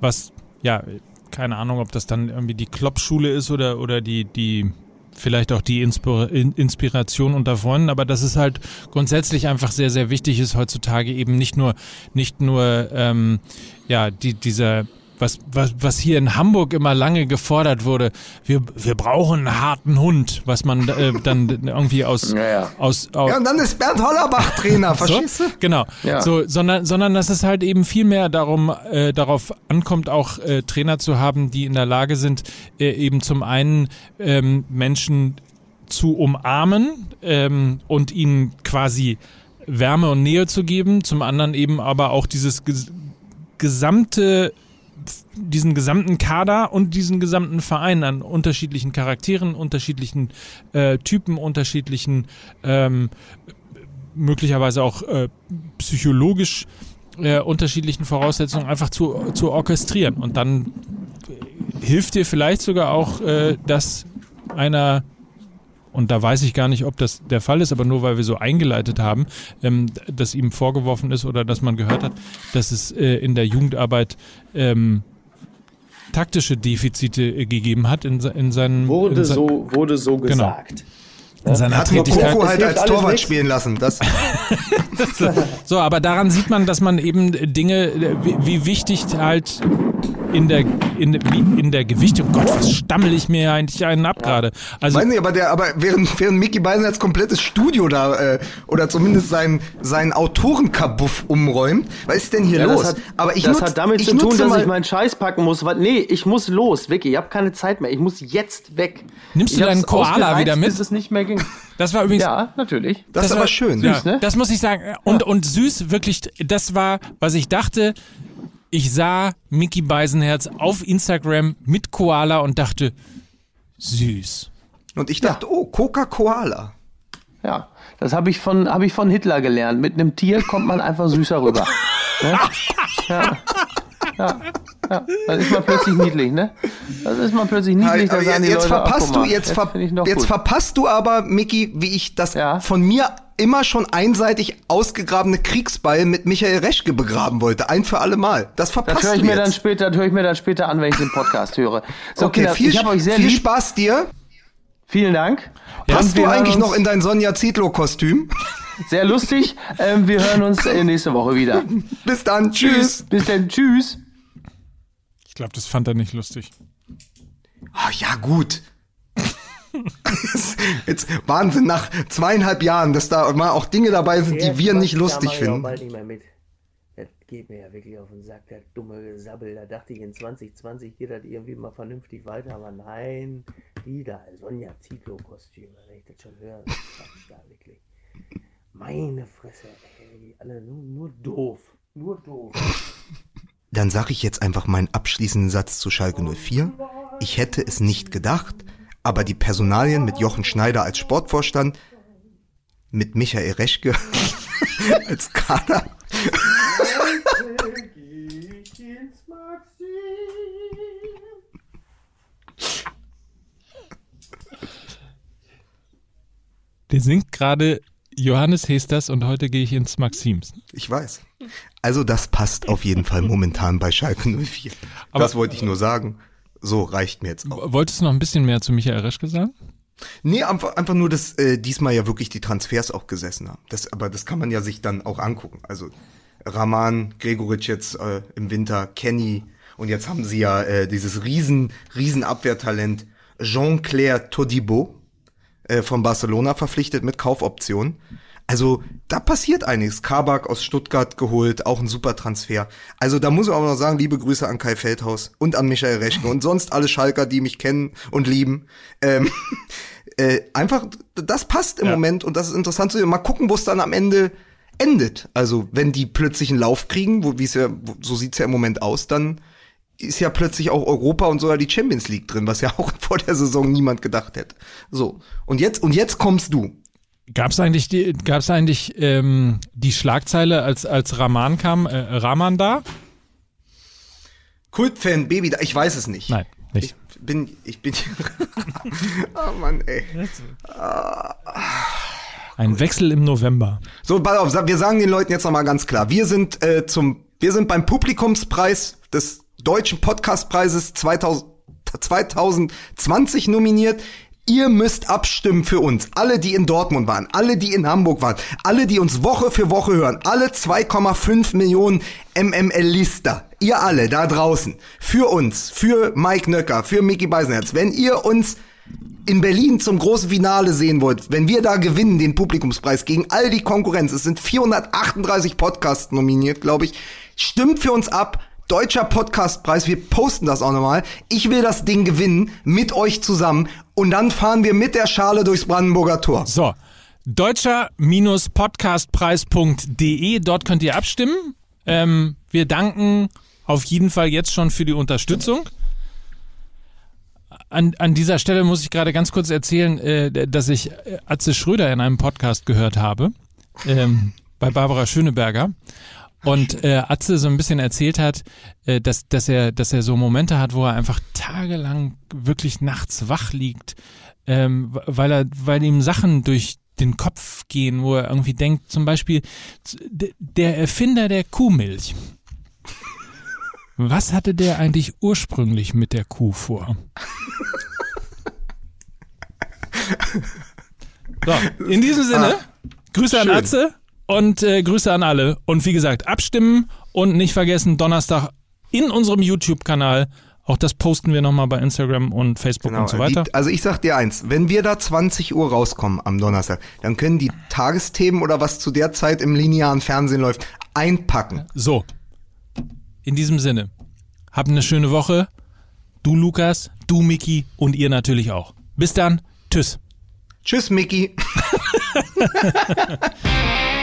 was, ja, keine Ahnung, ob das dann irgendwie die Klopp-Schule ist oder, oder die, die vielleicht auch die Inspiration unter Freunden, aber dass es halt grundsätzlich einfach sehr, sehr wichtig ist heutzutage eben nicht nur, nicht nur ähm, ja, die, dieser was, was, was hier in Hamburg immer lange gefordert wurde, wir, wir brauchen einen harten Hund, was man äh, dann irgendwie aus, ja, aus, aus Ja, und dann ist Bernd Hollerbach Trainer, verstehst so? Genau. Ja. So, sondern, sondern dass es halt eben viel mehr darum, äh, darauf ankommt, auch äh, Trainer zu haben, die in der Lage sind, äh, eben zum einen ähm, Menschen zu umarmen ähm, und ihnen quasi Wärme und Nähe zu geben, zum anderen eben aber auch dieses ges gesamte diesen gesamten Kader und diesen gesamten Verein an unterschiedlichen Charakteren, unterschiedlichen äh, Typen, unterschiedlichen ähm, möglicherweise auch äh, psychologisch äh, unterschiedlichen Voraussetzungen einfach zu, zu orchestrieren. Und dann hilft dir vielleicht sogar auch, äh, dass einer und da weiß ich gar nicht, ob das der Fall ist, aber nur weil wir so eingeleitet haben, ähm, dass ihm vorgeworfen ist oder dass man gehört hat, dass es äh, in der Jugendarbeit ähm, taktische Defizite äh, gegeben hat in, in seinen. Wurde, in sein, so, wurde so genau. gesagt. Genau. In seiner hat Tätigkeit. Koko halt als Torwart nicht. spielen lassen. Das so, aber daran sieht man, dass man eben Dinge, wie, wie wichtig halt in der, in, in der Gewichtung. Gott, was stammel ich mir eigentlich einen ab gerade? Also, Weiß nicht, aber der, aber während, während Mickey Beisen als komplettes Studio da, äh, oder zumindest sein, sein Autorenkabuff umräumt, was ist denn hier Ja, los? das hat, aber ich das nutz- hat damit ich zu tun, dass ich meinen Scheiß packen muss. Weil, nee, ich muss los, Vicky. Ich habe keine Zeit mehr. Ich muss jetzt weg. Nimmst du ich hab's deinen Koala wieder mit? Bis es nicht mehr ging. das war übrigens. Ja, natürlich. das, ist war- aber schön. Ja, Süß, ne? Das muss ich sagen. Und, und süß, wirklich, das war, was ich dachte. Ich sah Mickey Beisenherz auf Instagram mit Koala und dachte, süß. Und ich dachte, oh, Coca-Cola. Ja, das habe ich von habe ich von Hitler gelernt. Mit einem Tier kommt man einfach süßer rüber. ne? Ja. Ja. Ja. Dann ist man plötzlich niedlich, ne? Das ist man plötzlich niedlich, die jetzt Leute, ach, verpasst du, jetzt, ver jetzt gut. verpasst du aber, Mickey, wie ich das Ja. von mir immer schon einseitig ausgegrabene Kriegsbeil mit Michael Reschke begraben wollte. Ein für alle Mal. Das verpasst Das höre ich du mir jetzt. dann später, das höre ich mir dann später an, wenn ich den Podcast höre. So, okay, Kinder, viel, ich habe euch sehr viel lieb. Spaß dir. Vielen Dank. Passt du eigentlich noch in dein Sonja Zietlow-Kostüm? Sehr lustig. Ähm, wir hören uns äh, nächste Woche wieder. Bis dann. Tschüss. Bis dann. Tschüss. Ich glaube, das fand er nicht lustig. Ah, ja, gut. Jetzt Wahnsinn, nach zweieinhalb Jahren, dass da mal auch Dinge dabei sind, die wir nicht da lustig ich auch finden. bald nicht mehr mit. Das geht mir ja wirklich auf den Sack, der dumme Gesabbel. Da dachte ich, in 2020 geht das irgendwie mal vernünftig weiter, aber nein, die da, Sonja Zietlow-Kostüme, wenn ich das schon höre, das ist Quatsch da wirklich. Meine Fresse, ey, die alle nur, nur doof, nur doof. Dann sage ich jetzt einfach meinen abschließenden Satz zu Schalke 04. Ich hätte es nicht gedacht, aber die Personalien mit Jochen Schneider als Sportvorstand, mit Michael Reschke als Kader. Der singt gerade Johannes Hesters und heute gehe ich ins Maxims. Ich weiß. Also das passt auf jeden Fall momentan bei Schalke 04. Aber- das wollte ich nur sagen. So reicht mir jetzt auch. Wolltest du noch ein bisschen mehr zu Michael Reschke sagen? Nee, einfach, einfach nur, dass äh, diesmal ja wirklich die Transfers auch gesessen haben. Das, aber das kann man ja sich dann auch angucken. Also Raman, Gregoritsch jetzt äh, im Winter, Kenny und jetzt haben sie ja äh, dieses riesen, riesen Abwehrtalent Jean-Claire Todibo äh, von Barcelona verpflichtet mit Kaufoption. Also da passiert einiges. Kabak aus Stuttgart geholt, auch ein super Transfer. Also da muss ich auch noch sagen, liebe Grüße an Kai Feldhaus und an Michael Reschke und sonst alle Schalker, die mich kennen und lieben. Ähm, äh, einfach, das passt im Ja. Moment und das ist interessant zu sehen. Mal gucken, wo es dann am Ende endet. Also wenn die plötzlich einen Lauf kriegen, wo, wie es ja, so sieht's ja im Moment aus, dann ist ja plötzlich auch Europa und sogar die Champions League drin, was ja auch vor der Saison niemand gedacht hätte. So. Und jetzt, und jetzt kommst du. Gab es eigentlich, die, gab's eigentlich ähm, die Schlagzeile, als, als Rahman kam, äh, Rahman da? Kultfan, Baby, da- ich weiß es nicht. Nein, nicht. Ich bin, ich bin, oh Mann, ey. Ein Wechsel im November. So, pass auf, wir sagen den Leuten jetzt nochmal ganz klar. Wir sind äh, zum, wir sind beim Publikumspreis des Deutschen Podcastpreises 2000, 2020 nominiert. Ihr müsst abstimmen für uns. Alle, die in Dortmund waren, alle, die in Hamburg waren, alle, die uns Woche für Woche hören, alle 2,5 Millionen MML-Lister. Ihr alle da draußen. Für uns, für Mike Nöcker, für Mickey Beisenherz. Wenn ihr uns in Berlin zum großen Finale sehen wollt, wenn wir da gewinnen, den Publikumspreis gegen all die Konkurrenz, es sind 438 Podcasts nominiert, glaube ich, stimmt für uns ab. Deutscher Podcastpreis, wir posten das auch nochmal. Ich will das Ding gewinnen mit euch zusammen und dann fahren wir mit der Schale durchs Brandenburger Tor. So, deutscher-podcastpreis.de, dort könnt ihr abstimmen. Ähm, wir danken auf jeden Fall jetzt schon für die Unterstützung. An, an dieser Stelle muss ich gerade ganz kurz erzählen, äh, dass ich äh, Atze Schröder in einem Podcast gehört habe, ähm, bei Barbara Schöneberger. Und äh, Atze so ein bisschen erzählt hat, äh, dass, dass, er, dass er so Momente hat, wo er einfach tagelang wirklich nachts wach liegt, ähm, weil, er, weil ihm Sachen durch den Kopf gehen, wo er irgendwie denkt, zum Beispiel der Erfinder der Kuhmilch. Was hatte der eigentlich ursprünglich mit der Kuh vor? So, in diesem Sinne, Grüße an schön. Atze und äh, Grüße an alle. Und wie gesagt, abstimmen und nicht vergessen, Donnerstag in unserem YouTube-Kanal. Auch das posten wir nochmal bei Instagram und Facebook und so weiter. Die, also ich sag dir eins, wenn wir da 20 Uhr rauskommen am Donnerstag, dann können die Tagesthemen oder was zu der Zeit im linearen Fernsehen läuft, einpacken. So, in diesem Sinne, habt eine schöne Woche. Du Lukas, du Miki und ihr natürlich auch. Bis dann. Tschüss. Tschüss, Mickey.